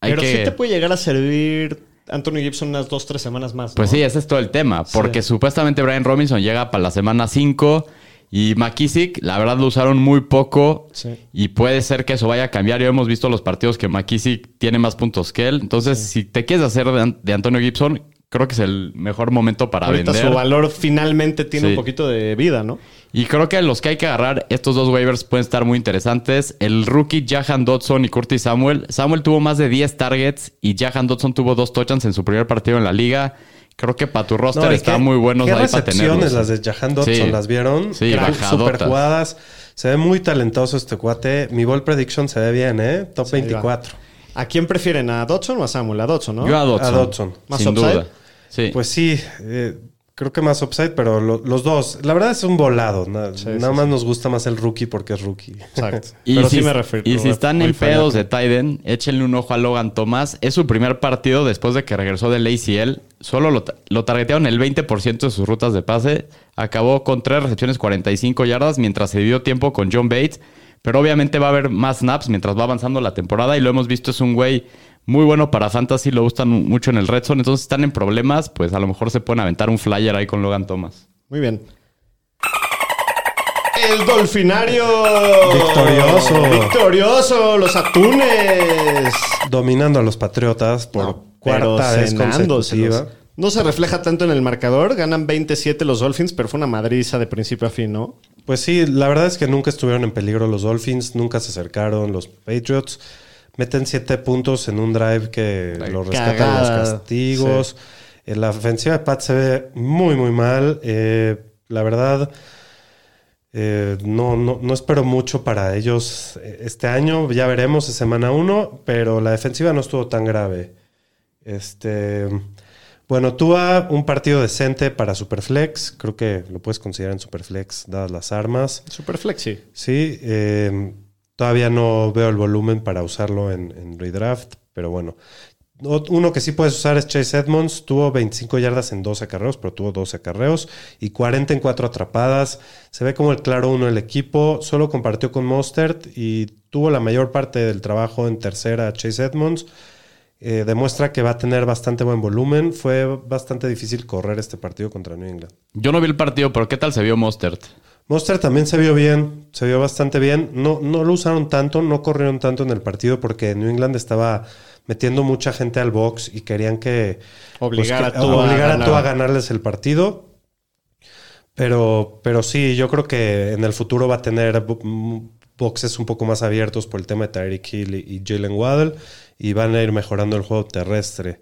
Hay Pero que... sí te puede llegar a servir Anthony Gibson unas dos, tres semanas más. Pues sí, ese es todo el tema, porque Sí. supuestamente Brian Robinson llega para la semana 5 y McKissick, la verdad lo usaron muy poco Sí. y puede ser que eso vaya a cambiar. Ya hemos visto los partidos que McKissick tiene más puntos que él. Entonces, si te quieres hacer de, de Antonio Gibson, creo que es el mejor momento para Ahorita vender. su valor finalmente tiene Sí. un poquito de vida, ¿no? Y creo que los que hay que agarrar, estos dos waivers pueden estar muy interesantes. El rookie Jahan Dodson y Curtis Samuel. Samuel tuvo más de 10 targets y Jahan Dodson tuvo dos touchdowns en su primer partido en la liga. Creo que para tu roster No, está qué- muy buenos ¿Qué ahí para recepciones tenerlos. las de Jahan Dodson? Sí. ¿Las vieron? Sí, Gran-. Super jugadas. Se ve muy talentoso este cuate. Mi ball prediction se ve bien, ¿eh? Top Sí, ahí va. 24. ¿A quién prefieren? ¿A Dodson o a Samuel? A Dodson, ¿no? Yo a Dodson. A Dodson. ¿Más sin upside? duda. Sí. Pues sí, eh, creo que más upside, pero lo- los dos. La verdad es un volado. na- Sí, nada sí, más nos gusta más el rookie porque es rookie. Exacto. Y Pero si, sí me refiero. y si están en pedos de. Tiden, échenle un ojo a Logan Thomas. Es su primer partido después de que regresó del ACL. Solo lo, lo targetearon el 20% de sus rutas de pase. Acabó con 3 recepciones, 45 yardas, mientras se dio tiempo con John Bates. Pero obviamente va a haber más snaps mientras va avanzando la temporada. Y lo hemos visto, es un güey muy bueno para fantasy. Lo gustan mucho en el red zone. Entonces, si están en problemas, pues a lo mejor se pueden aventar un flyer ahí con Logan Thomas. Muy bien. El Dolfinario. Victorioso. Victorioso. Los atunes. Dominando a los Patriotas por No, cuarta vez consecutiva. No se refleja tanto en el marcador. Ganan 27 los Dolphins, pero fue una madriza de principio a fin, ¿no? Pues sí, la verdad es que nunca estuvieron en peligro los Dolphins, nunca se acercaron los Patriots. Meten siete puntos en un drive que lo rescatan los cagada. castigos. Eh, La ofensiva de Pat se ve muy, muy mal. Eh, la verdad, eh, no, no, no espero mucho para ellos eh, este año. Ya veremos, es semana uno, pero la defensiva no estuvo tan grave. Este. Bueno, Tua, un partido decente para Superflex. Creo que lo puedes considerar en Superflex, dadas las armas. Super flexi. Sí, eh, todavía no veo el volumen para usarlo en, en redraft, pero bueno. Uno que sí puedes usar es Chase Edmonds. Tuvo 25 yardas en 12 acarreos, pero tuvo 12 acarreos y 40 en 4 atrapadas. Se ve como el claro uno del equipo. Solo compartió con Mostert y tuvo la mayor parte del trabajo en tercera Chase Edmonds. Eh, demuestra que va a tener bastante buen volumen. Fue bastante difícil correr este partido contra New England. Yo no vi el partido, pero ¿qué tal se vio Mostert? Monster también se vio bien, se vio bastante bien. No, no lo usaron tanto, no corrieron tanto en el partido porque New England estaba metiendo mucha gente al box y querían que Obligar pues, que- a a obligar a ganar. A ganarles el partido. Pero, pero sí, yo creo que en el futuro va a tener bo- boxes un poco más abiertos por el tema de Tyreek Hill y, Jalen Waddle y van a ir mejorando el juego terrestre.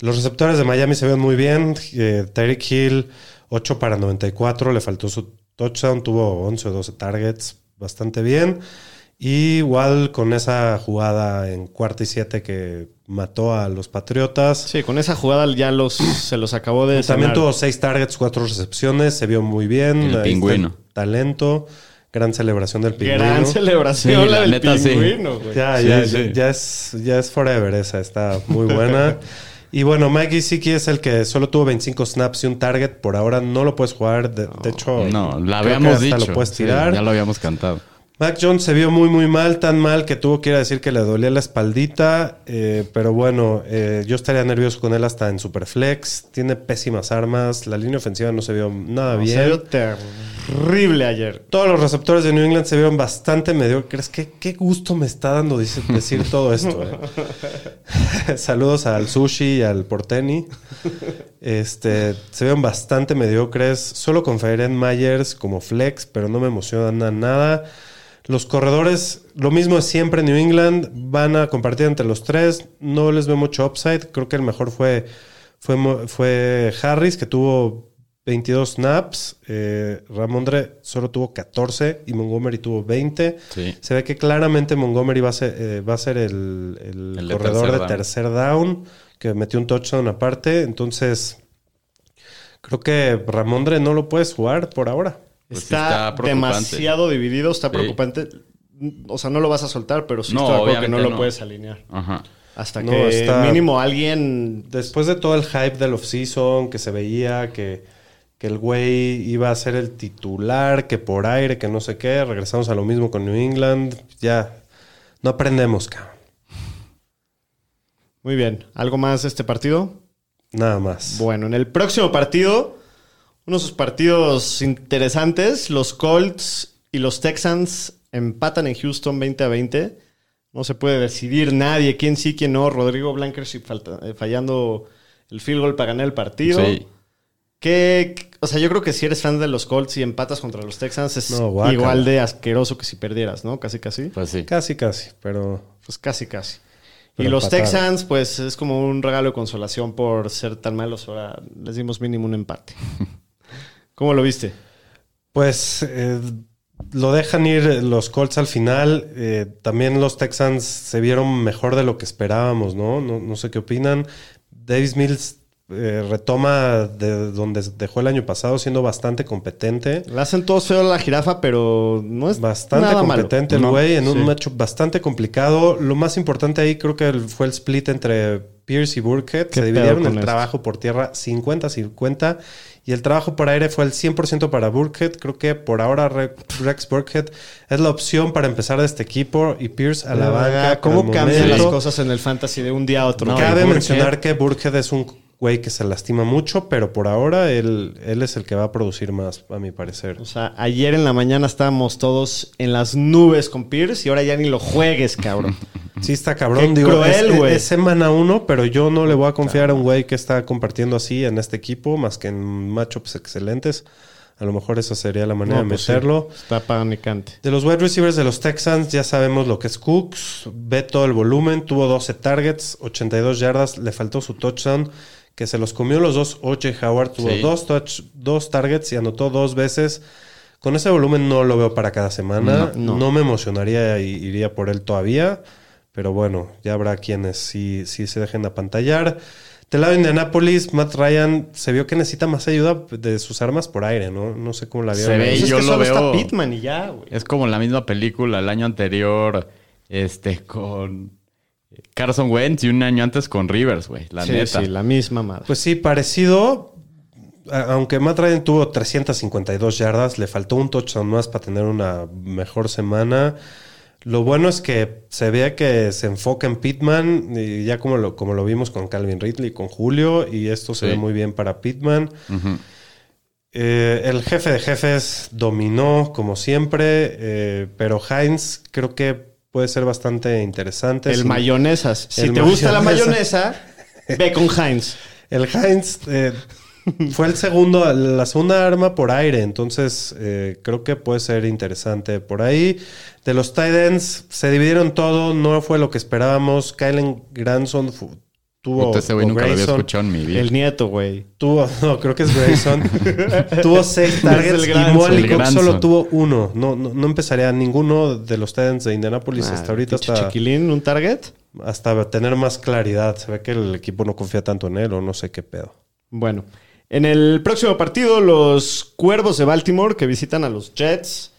Los receptores de Miami se ven muy bien. Eh, Tyreek Hill, 8 para 94, le faltó su touchdown, tuvo 11 o 12 targets, bastante bien. Y Waddle con esa jugada en cuarta y siete que mató a los Patriotas. Sí, con esa jugada ya los, se los acabó de También cenar. tuvo seis targets, cuatro recepciones, se vio muy bien. El pingüino. Talento, gran celebración del pingüino. Gran celebración Sí, la la del neta, pingüino, Sí, ya, sí. ya, ya es, ya es forever esa, está muy buena. y bueno, Mike Gesicki es el que solo tuvo 25 snaps y un target. Por ahora no lo puedes jugar. De, de hecho, No, la habíamos dicho. lo puedes Sí, tirar. ya lo habíamos cantado. Mac Jones se vio muy, muy mal, tan mal que tuvo que ir a decir que le dolía la espaldita. eh, pero bueno, eh, yo estaría nervioso con él hasta en Superflex. Tiene pésimas armas. La línea ofensiva no se vio nada No, bien. Se vio terrible ayer. Todos los receptores de New England se vieron bastante mediocres. ¿Qué, qué gusto me está dando dice- decir todo esto? eh? Saludos al sushi y al porteni. Este, se vieron bastante mediocres. Solo confiaré en Myers como flex, pero no me emociona nada. Los corredores, lo mismo es siempre en New England. Van a compartir entre los tres. No les veo mucho upside. Creo que el mejor fue, fue, Harris, que tuvo 22 snaps. Eh, Ramondre solo tuvo 14 y Montgomery tuvo 20. Sí. Se ve que claramente Montgomery va a ser, eh, va a ser el, el El de corredor de tercer down. tercer down, que metió un touchdown aparte. Entonces, creo que Ramondre no lo puedes jugar por ahora. Pues sí está, está demasiado dividido, está Sí. preocupante. O sea, no lo vas a soltar, pero sí No, de acuerdo que no lo puedes alinear. Ajá. Hasta No, que está- mínimo alguien... Después de todo el hype del offseason, que se veía que, que el güey iba a ser el titular, que por aire, que no sé qué, regresamos a lo mismo con New England. Ya, no aprendemos, cabrón. Muy bien. ¿Algo más de este partido? Nada más. Bueno, en el próximo partido, unos de sus partidos interesantes, los Colts y los Texans empatan en Houston 20 a 20. No se puede decidir nadie quién sí, quién no. Rodrigo Blankenship falta- eh, fallando el field goal para ganar el partido. Sí. Que, o sea, yo creo que si eres fan de los Colts y empatas contra los Texans es No, igual de asqueroso que si perdieras, ¿no? Casi, casi. Pues sí. Casi, casi, pero Pues casi, casi. Pero y los empataron. Texans, pues es como un regalo de consolación por ser tan malos. Ahora les dimos mínimo un empate. ¿Cómo lo viste? Pues eh, lo dejan ir los Colts al final. Eh, también los Texans se vieron mejor de lo que esperábamos, ¿no? No, no sé qué opinan. Davis Mills eh, retoma de donde dejó el año pasado, siendo bastante competente. Le hacen todos feo a la jirafa, pero no es Bastante nada malo. competente el No, güey en un matchup bastante complicado. Lo más importante ahí creo que el- fue el split entre Pierce y. ¿Qué Se dividieron el esto? trabajo por tierra 50-50 y el trabajo por aire fue el 100% para Burkhead. Creo que por ahora Re- Rex Burkhead es la opción para empezar de este equipo y Pierce a la banca. Ah, ¿Cómo cambian las cosas en el fantasy de un día a otro? Cabe mencionar que Burkhead es un güey que se lastima mucho, pero por ahora él, él es el que va a producir más, a mi parecer. O sea, ayer en la mañana estábamos todos en las nubes con Pierce y ahora ya ni lo juegues, cabrón. Sí, está cabrón. Qué Digo, cruel, es, güey. es semana uno, pero yo no le voy a confiar a un güey que está compartiendo así en este equipo, más que en matchups excelentes. A lo mejor esa sería la manera No, de pues sí, meterlo. Está panicante. De los wide receivers de los Texans, ya sabemos lo que es Cooks. Ve todo el volumen, tuvo 12 targets, 82 yardas, le faltó su touchdown, que se los comió los dos. O.J. Howard tuvo Sí. dos, touch, dos targets y anotó dos veces. Con ese volumen no lo veo para cada semana. No, No, no. me emocionaría y iría por él todavía. Pero bueno, ya habrá quienes sí, sí se dejen apantallar. Del lado de Indianapolis, Matt Ryan se vio que necesita más ayuda de sus armas por aire, ¿no? No sé cómo la vieron. Se ve y es yo que lo solo está veo- Pittman y ya, güey. Es como la misma película el año anterior, este, con Carson Wentz y un año antes con Rivers, güey. La sí, neta. sí, la misma madre. Pues sí, parecido. Aunque Matt Ryan tuvo 352 yardas, le faltó un touchdown más para tener una mejor semana. Lo bueno es que se vea que se enfoca en Pittman, y ya como lo, como lo vimos con Calvin Ridley, con Julio, y esto se Sí. ve muy bien para Pittman. Eh, el jefe de jefes dominó, como siempre, eh, pero Heinz creo que puede ser bastante interesante. el Si- mayonesas. Si el te gusta la mayonesa. mayonesa, ve con Heinz. El Heinz eh, fue el segundo, la segunda arma por aire, entonces eh, creo que puede ser interesante por ahí. De los Titans se dividieron todo, no fue lo que esperábamos. Kylen Granson tuvo. Puta, ese güey nunca lo había escuchado en mi vida. El nieto, güey. Tuvo, no, creo que es Grayson. tuvo seis targets y Granson, Molly Cox solo tuvo uno. No, no, no empezaría ninguno de los Titans de Indianapolis hasta Ah, ahorita, hasta, Chiquilín, un target. hasta tener más claridad. Se ve que el equipo no confía tanto en él o no sé qué pedo. Bueno, en el próximo partido, los Cuervos de Baltimore que visitan a los Jets,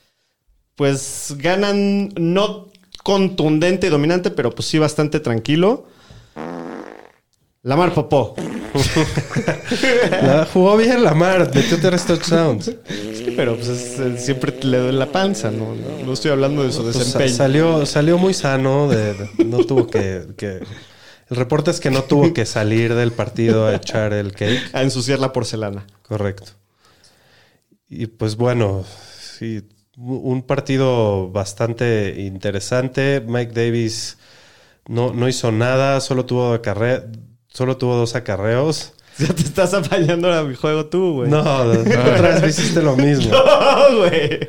pues ganan no contundente y dominante, pero pues sí bastante tranquilo. Lamar Popó. La- jugó bien Lamar, metió tres touchdowns. Pero pues es- es- siempre le doy la panza, no, no, no estoy hablando de su Pues, desempeño. salió, salió muy sano, de, de- no tuvo que, que- El reporte es que no tuvo que salir del partido a echar el cake. a ensuciar la porcelana. Correcto. Y pues bueno, sí, un partido bastante interesante. Mike Davis no, no hizo nada, solo tuvo, acarre- solo tuvo dos acarreos. Ya te estás apañando a mi juego tú, güey. No, otra vez hiciste lo mismo. No, güey.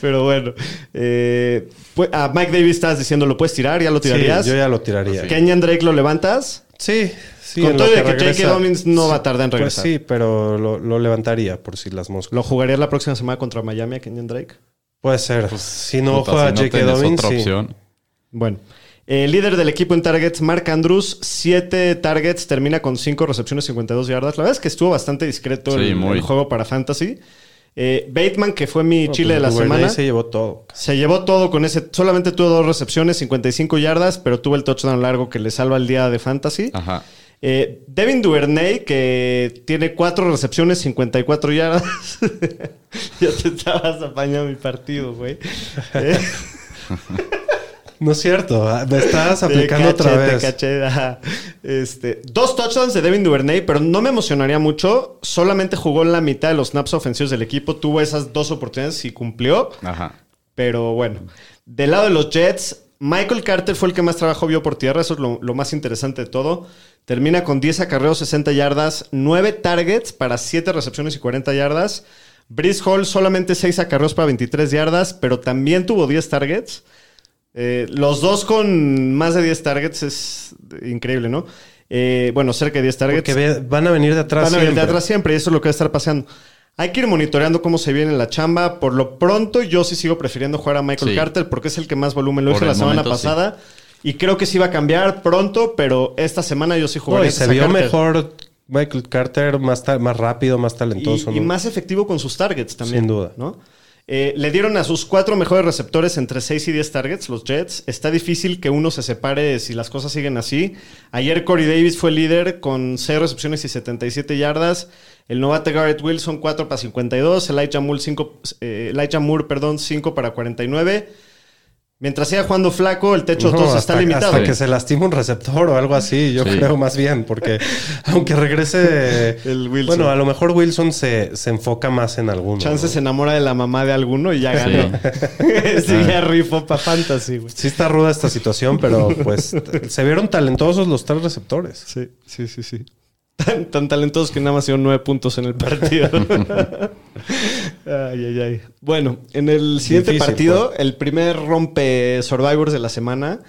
Pero bueno. eh, pues, a Mike Davis estás diciendo, ¿lo puedes tirar? ¿Ya lo Sí, tirarías? yo ya lo tiraría. Kenyan Drake lo levantas. Sí, sí. Con todo de que J.K. regresa. Dobbins no va a tardar en Pues regresar. sí, pero lo, lo levantaría por si las moscas. ¿Lo jugarías la próxima semana contra Miami a Kenyan Drake? Puede ser. si no Puta, juega si no J.K. Dobbins, otra sí. opción. Bueno. El líder del equipo en targets, Mark Andrews, 7 targets, termina con 5 recepciones, 52 yardas. La verdad es que estuvo bastante discreto Sí, el, muy. el juego para Fantasy. Eh, Bateman, que fue mi No, chile pues de la Duvernay semana, se llevó todo. se llevó todo con ese. Solamente tuvo dos recepciones, 55 yardas, pero tuvo el touchdown largo que le salva el día de Fantasy. Ajá. Eh, Devin Duvernay, que tiene cuatro recepciones, 54 yardas. ya te estabas apañando mi partido, güey. Eh, No es cierto. ah, Me estás aplicando te caché, otra te vez. caché. Este, dos touchdowns de Devin Duvernay, pero no me emocionaría mucho. Solamente jugó la mitad de los snaps ofensivos del equipo. Tuvo esas dos oportunidades y cumplió. Ajá. Pero bueno, del lado de los Jets, Michael Carter fue el que más trabajo vio por tierra. Eso es lo, lo más interesante de todo. Termina con 10 acarreos, 60 yardas, 9 targets para 7 recepciones y 40 yardas. Brice Hall solamente 6 acarreos para 23 yardas, pero también tuvo 10 targets. Eh, los dos con más de 10 targets es increíble, ¿no? Eh, bueno, cerca de 10 targets. Porque van a venir de atrás Van a venir de siempre. atrás siempre y eso es lo que va a estar pasando. Hay que ir monitoreando cómo se viene la chamba. Por lo pronto, yo sí sigo prefiriendo jugar a Michael Sí. Carter porque es el que más volumen lo dije la semana momento, sí. pasada. Y creo que sí va a cambiar pronto, pero esta semana yo sí No, jugaría y se a vio Carter. mejor Michael Carter, más, más rápido, más Y, talentoso. y ¿no? más efectivo con sus targets también. Sin duda. ¿no? Eh, le dieron a sus cuatro mejores receptores entre 6 y 10 targets, los Jets. Está difícil que uno se separe si las cosas siguen así. Ayer Corey Davis fue líder con 6 recepciones y 77 yardas. El novato Garrett Wilson 4 para 52. Elijah Moore 5, eh, Moore, perdón, 5 para 49. Mientras siga jugando flaco, el techo No, todos está limitado. hasta que se lastime un receptor o algo así, yo Sí. creo más bien, porque aunque regrese El Wilson. Bueno, a lo mejor Wilson se, se enfoca más en alguno. Chance ¿no? se enamora de la mamá de alguno y ya Sí. ganó. sí, ya rifó para fantasy, güey. Sí está ruda esta situación, pero pues se vieron talentosos los tres receptores. Sí, sí, sí, sí. Tan, tan talentosos que nada más hicieron nueve puntos en el partido. ay, ay, ay. Bueno, en el siguiente Difícil, partido, el primer rompe Survivors de la semana,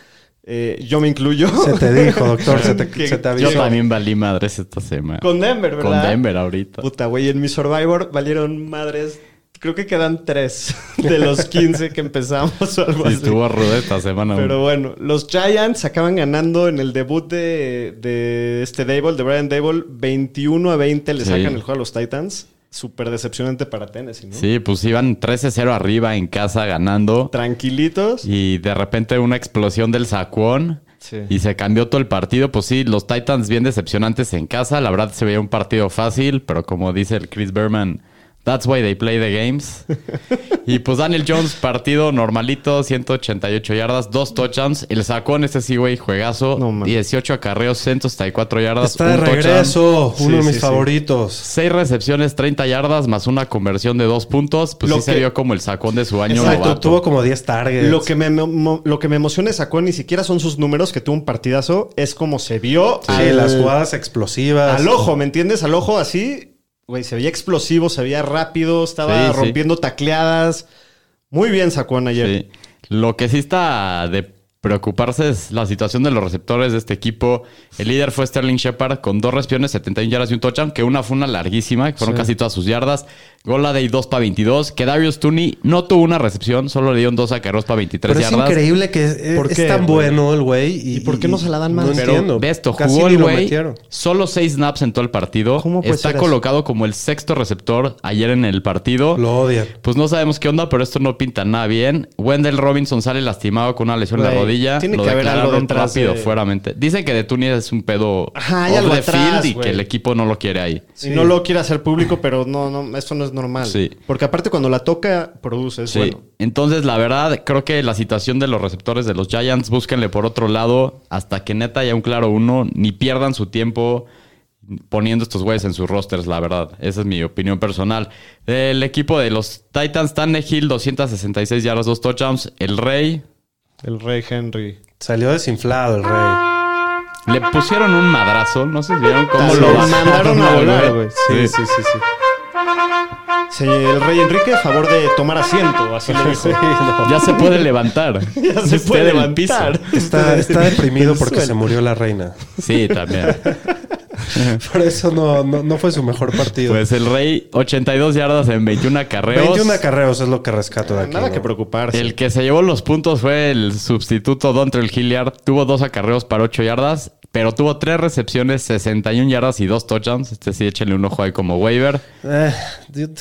eh, yo me incluyo. Se te dijo, doctor, se te, Que- se te Yo avisó. también valí madres esta semana. Con Denver, ¿verdad? Con Denver ahorita. Puta, güey, en mi Survivor valieron madres. Creo que quedan tres de los 15 que empezamos o algo Y así. estuvo ruda esta semana. Pero bueno, los Giants acaban ganando en el debut de, de este Dable, de Brian Dable, 21 a 20 le Sí. sacan el juego a los Titans. Súper decepcionante para Tennessee, ¿no? Sí, pues iban 13-0 arriba en casa ganando. Tranquilitos. Y de repente una explosión del sacuón. Sí. Y se cambió todo el partido. Pues sí, los Titans bien decepcionantes en casa. La verdad se veía un partido fácil, pero como dice el Chris Berman, that's why they play the games. y pues Daniel Jones, partido normalito, 188 yardas, dos touchdowns. El sacón, este sí, güey, juegazo. No, man. 18 acarreos, 164 yardas. Está de un touchdown. regreso, Sí, uno de mis sí. favoritos. Seis recepciones, 30 yardas, más una conversión de dos puntos. Pues Lo sí se vio como el sacón de su año Exacto, novato. tuvo como 10 targets. Lo que, me, lo que me emociona de Sacón ni siquiera son sus números, que tuvo un partidazo, es como se vio al, las jugadas explosivas. al ojo, ¿me entiendes? Al ojo así, güey, se veía explosivo, se veía rápido, estaba Sí, sí. rompiendo tacleadas. Muy bien Sacón ayer. Sí. Lo que sí está de preocuparse es la situación de los receptores de este equipo. El líder fue Sterling Shepard con dos recepciones, 71 yardas y un touchdown, que una fue una larguísima, que fueron casi todas sus yardas. Golade y 2 para 22. Que Darius Tooney no tuvo una recepción, solo le dieron dos acarreos para 23 Pero es yardas. increíble que es, ¿Por es qué, tan bueno el güey. ¿Y, ¿Y por qué no se la dan más? No Pero entiendo. ve esto, Casi jugó el güey solo seis snaps en todo el partido. ¿Cómo puede Está ser eso? colocado como el sexto receptor ayer en el partido. Lo odian. Pues no sabemos qué onda, pero esto no pinta nada bien. Wendell Robinson sale lastimado con una lesión en la rodilla. tiene Lo que haber algo detrás rápido de- fuera mente. Dicen que de Tunis es un pedo Ajá, hay off algo the detrás, field y que el equipo no lo quiere ahí. Y no lo quiere hacer público, pero no, no, esto no es normal. Sí. Porque aparte cuando la toca, produce, es Sí. bueno. Entonces, la verdad, creo que la situación de los receptores de los Giants, búsquenle por otro lado hasta que neta haya un claro uno, ni pierdan su tiempo poniendo estos güeyes en sus rosters, la verdad. Esa es mi opinión personal. El equipo de los Titans, Tannehill, 266 yardas, dos touchdowns. El Rey, El rey Henry. Salió desinflado el rey. le pusieron un madrazo. No sé si vieron cómo Sí, lo mandaron a volar, güey. Sí, sí, sí, sí. Sí, el rey Enrique a favor de tomar asiento, así le dijo. Sí, no. Ya se puede levantar. Ya se Usted puede levantar. Está, está deprimido porque se murió la reina. Sí, también. Por eso no, no, no fue su mejor partido. Pues el Rey, 82 yardas en 21 acarreos. 21 acarreos es lo que rescato de aquí. Nada ¿no? que preocuparse. El que se llevó los puntos fue el sustituto Dontrell Hilliard. Tuvo dos acarreos para 8 yardas, pero tuvo tres recepciones, 61 yardas y dos touchdowns. Este sí, échenle un ojo ahí como waiver. Eh, dude.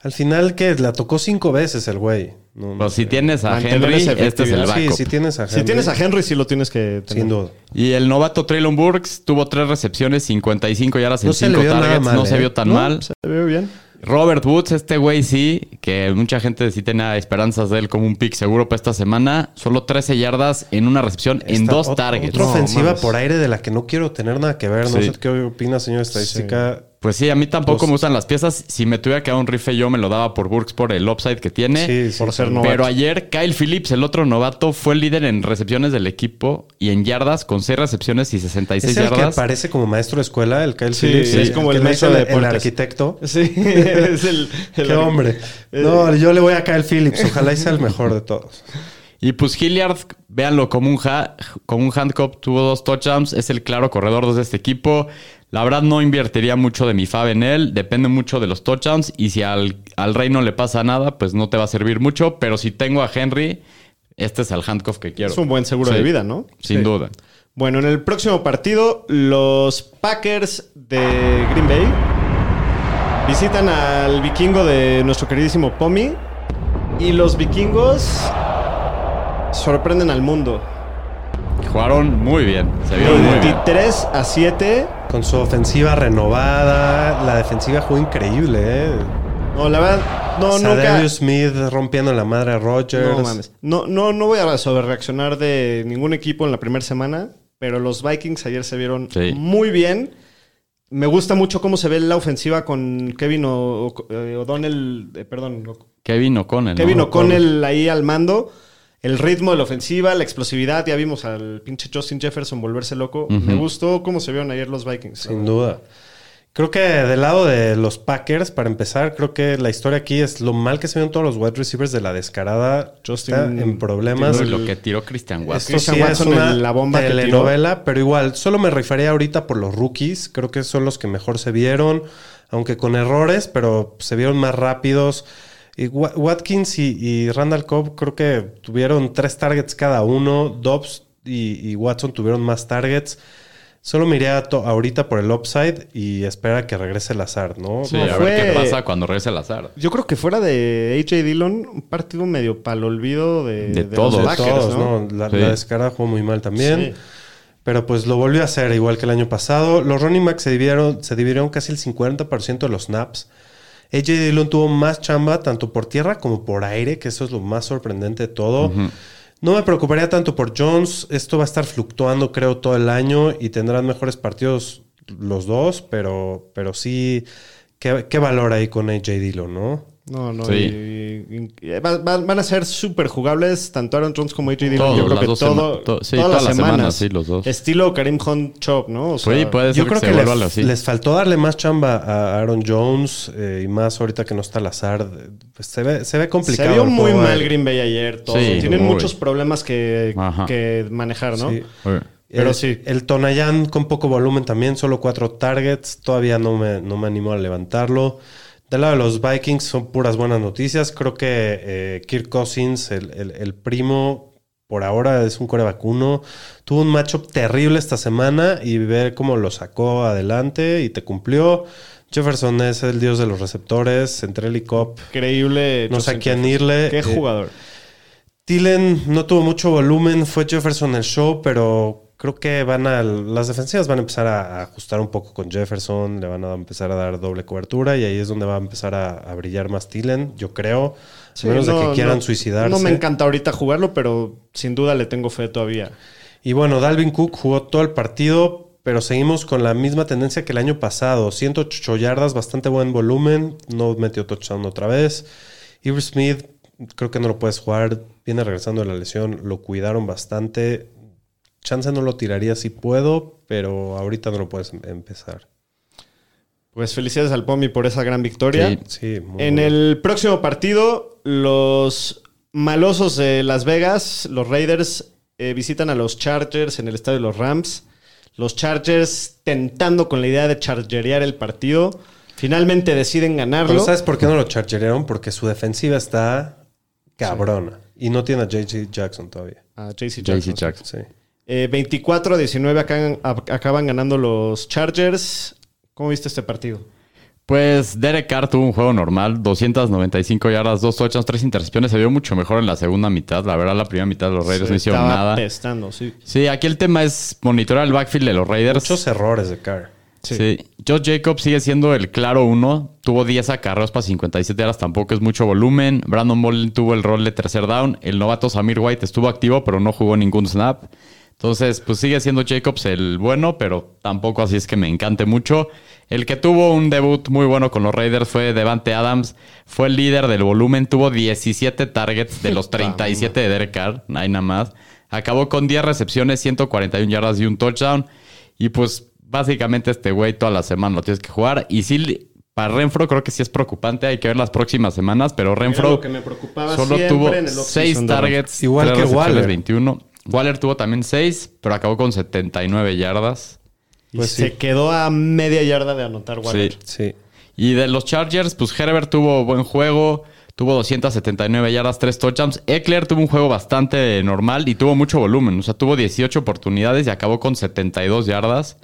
Al final, que La tocó cinco veces el güey. No, no Pues si sé. tienes a Henry, este es el efectividad. Sí, backup. si tienes a Henry. si tienes a Henry, sí lo tienes que tener. Sin duda. Y el novato Traylon Burks tuvo tres recepciones, 55 yardas en No se le 5 vio nada targets. mal, no se ¿eh? vio tan ¿No? mal. Se ve bien. Robert Woods, este güey sí, que mucha gente sí tenía esperanzas de él como un pick seguro para esta semana. Solo 13 yardas en una recepción en dos ot- targets. Otra ofensiva por aire de la que no quiero tener nada que ver. No Sí. sé qué opina, señor estadística. Pues sí, a mí tampoco Pues- me gustan las piezas. Si me tuviera que dar un rifle, yo me lo daba por Burks por el upside que tiene. Sí, sí, por ser novato. Pero ayer Kyle Phillips, el otro novato, fue el líder en recepciones del equipo y en yardas con 6 recepciones y 66 Es el que yardas. parece como maestro de escuela, el Kyle Sí, Phillips. sí, es como el que le maestro de el, el arquitecto. Sí, es el... el- Qué hombre. No, yo le voy a Kyle Phillips. Ojalá y sea el mejor de todos. Y pues Hilliard, véanlo como un, ha- como un handcuff, tuvo dos touchdowns, es el claro corredor de este equipo. La verdad no invertiría mucho de mi fab en él, depende mucho de los touchdowns y si al, al rey no le pasa nada, pues no te va a servir mucho, pero si tengo a Henry, este es el handcuff que quiero. Es un buen seguro Sí, de vida, ¿no? Sin Sí. duda. Bueno, en el próximo partido, los Packers de Green Bay visitan al vikingo de nuestro queridísimo Pomi. Y los vikingos sorprenden al mundo. Jugaron muy bien, se vieron muy bien. 23 a 7. Con su ofensiva renovada, la defensiva jugó increíble, ¿eh? No, la verdad, no, nunca. Darius Smith rompiendo la madre a Rodgers. No mames. No, no, no voy a sobrereaccionar de ningún equipo en la primera semana, pero los Vikings ayer se vieron Sí. muy bien. Me gusta mucho cómo se ve la ofensiva con Kevin o, o- O'Donnell, eh, perdón, o- Kevin O'Connell. ¿no? Kevin O'Connell ahí al mando. El ritmo de la ofensiva, la explosividad, ya vimos al pinche Justin Jefferson volverse loco. Me gustó cómo se vieron ayer los Vikings. Sin duda. Creo que del lado de los Packers, para empezar, creo que la historia aquí es lo mal que se ven todos los wide receivers de la descarada. Justin- Está en problemas. Lo que tiró Christian Watson. Esto Christian sí es una en la bomba que tiró. telenovela, pero igual, solo me refería ahorita por los rookies. Creo que son los que mejor se vieron, aunque con errores, pero se vieron más rápidos. Y Watkins y, y Randall Cobb creo que tuvieron tres targets cada uno. Dobbs y, y Watson tuvieron más targets. Solo to- ahorita por el upside y espera que regrese Lazard, ¿no? Sí, No, a fue- ver qué pasa cuando regrese el azar. Yo creo que fuera de AJ Dillon, un partido medio para el olvido de, De los todos. De todos, ¿no? ¿no? La, Sí. la descarada jugó muy mal también. Sí. Pero pues lo volvió a hacer igual que el año pasado. Los running backs se dividieron, se dividieron casi el 50% de los snaps. AJ Dillon tuvo más chamba tanto por tierra como por aire, que eso es lo más sorprendente de todo. No me preocuparía tanto por Jones. Esto va a estar fluctuando, creo, todo el año y tendrán mejores partidos los dos, pero, pero sí, ¿qué, qué valor hay con AJ Dillon, no? No, no. Sí. y- y- y- va- va- van a ser súper jugables tanto Aaron Jones como AJ Dillon. Yo creo que todo, to- sí, todas las todas las semanas. semanas, sí, los dos. Estilo Karim Hunt Chop, ¿no? O sea, Sí, puede ser Yo creo que se les, algo así. les faltó darle más chamba a Aaron Jones eh, y más ahorita que no está Lazard. Pues se ve, se ve Se complicado. vio el muy juego mal aéreo. Green Bay ayer. Todo. Sí, Tienen muy. muchos problemas que, manejar, ¿no? Sí. Pero el, sí. El Tonayán con poco volumen también, solo cuatro targets. Todavía no me, no me animo a levantarlo. Del lado de los Vikings son puras buenas noticias. Creo que eh, Kirk Cousins, el, el- el primo, por ahora es un coreback uno. Tuvo un matchup terrible esta semana y ver cómo lo sacó adelante y te cumplió. Jefferson es el dios de los receptores. Entre él y Cobb Increíble. no sé a quién irle. Qué Eh, jugador. Thielen no tuvo mucho volumen, fue Jefferson el show, pero creo que van a las defensivas van a empezar a, ajustar un poco con Jefferson, le van a empezar a dar doble cobertura y ahí es donde va a empezar a, a brillar más Thielen, yo creo, Sí, a menos de que quieran no- suicidarse. No me encanta ahorita jugarlo, pero sin duda le tengo fe todavía. Y bueno, Dalvin Cook jugó todo el partido, pero seguimos con la misma tendencia que el año pasado, 108 yardas, bastante buen volumen, no metió touchdown otra vez. Iver Smith creo que no lo puedes jugar, viene regresando de la lesión, lo cuidaron bastante. Chance no lo tiraría si puedo, pero ahorita no lo puedes em- empezar. Pues felicidades al Pomi por esa gran victoria. Sí. Sí, muy En bueno. el próximo partido, los malosos de Las Vegas, los Raiders, eh, visitan a los Chargers en el estadio de los Rams. Los Chargers tentando con la idea de chargerear el partido. Finalmente deciden ganarlo. Pero ¿sabes por qué no lo chargerearon? Porque su defensiva está cabrona. Y no tiene a JJ Jackson todavía. A JC JC Jackson. Jackson. Sí. Eh, 24 a 19 acaban, acaban ganando los Chargers. ¿Cómo viste este partido? Pues Derek Carr tuvo un juego normal, 295 yardas, dos touchdowns, tres intercepciones. Se vio mucho mejor en la segunda mitad. La verdad, la primera mitad de los Raiders Se no hicieron estaba nada. apestando, sí. Sí, aquí el tema es monitorear el backfield de los Raiders. Muchos errores de Carr. Sí. Josh Jacobs sigue siendo el claro uno. Tuvo 10 acarreos para 57 yardas, tampoco es mucho volumen. Brandon Bolden tuvo el rol de tercer down. El novato Samir White estuvo activo, pero no jugó ningún snap. Entonces, pues sigue siendo Jacobs el bueno, pero tampoco así es que me encante mucho. El que tuvo un debut muy bueno con los Raiders fue Devante Adams. Fue el líder del volumen. Tuvo 17 targets de los 37 de Derek Carr. No hay nada más. Acabó con 10 recepciones, 141 yardas y un touchdown. Y pues básicamente este güey toda la semana lo tienes que jugar. Y sí, para Renfro creo que sí es preocupante. Hay que ver las próximas semanas. Pero Era Renfro lo que me preocupaba solo siempre tuvo en el 6 off-season de targets. Igual que Waller. 21. Waller tuvo también 6, pero acabó con 79 yardas. Y Pues se sí. quedó a media yarda de anotar Waller. Sí. Sí. Y de los Chargers, pues Herbert tuvo buen juego. Tuvo 279 yardas, 3 touchdowns. Eckler tuvo un juego bastante normal y tuvo mucho volumen. O sea, tuvo 18 oportunidades y acabó con 72 yardas.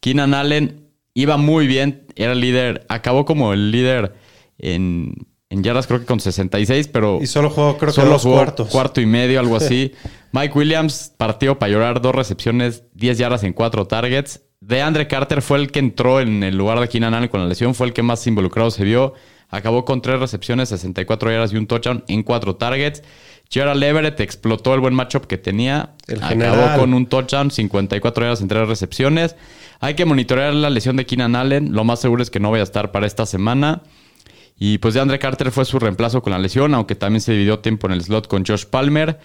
Keenan Allen iba muy bien. Era el líder. Acabó como el líder en, en yardas, creo que con 66, pero... Y solo jugó, creo que Solo dos jugó cuartos. cuarto y medio, algo así. Mike Williams partió para llorar, dos recepciones, 10 yardas en cuatro targets. De Andre Carter fue el que entró en el lugar de Keenan Allen con la lesión, fue el que más involucrado se vio. Acabó con tres recepciones, 64 yardas y un touchdown en cuatro targets. Gerald Everett explotó el buen matchup que tenía. El Acabó general. con un touchdown, 54 yardas en tres recepciones. Hay que monitorear la lesión de Keenan Allen. Lo más seguro es que no vaya a estar para esta semana. Y pues de Andre Carter fue su reemplazo con la lesión, aunque también se dividió tiempo en el slot con Josh Palmer.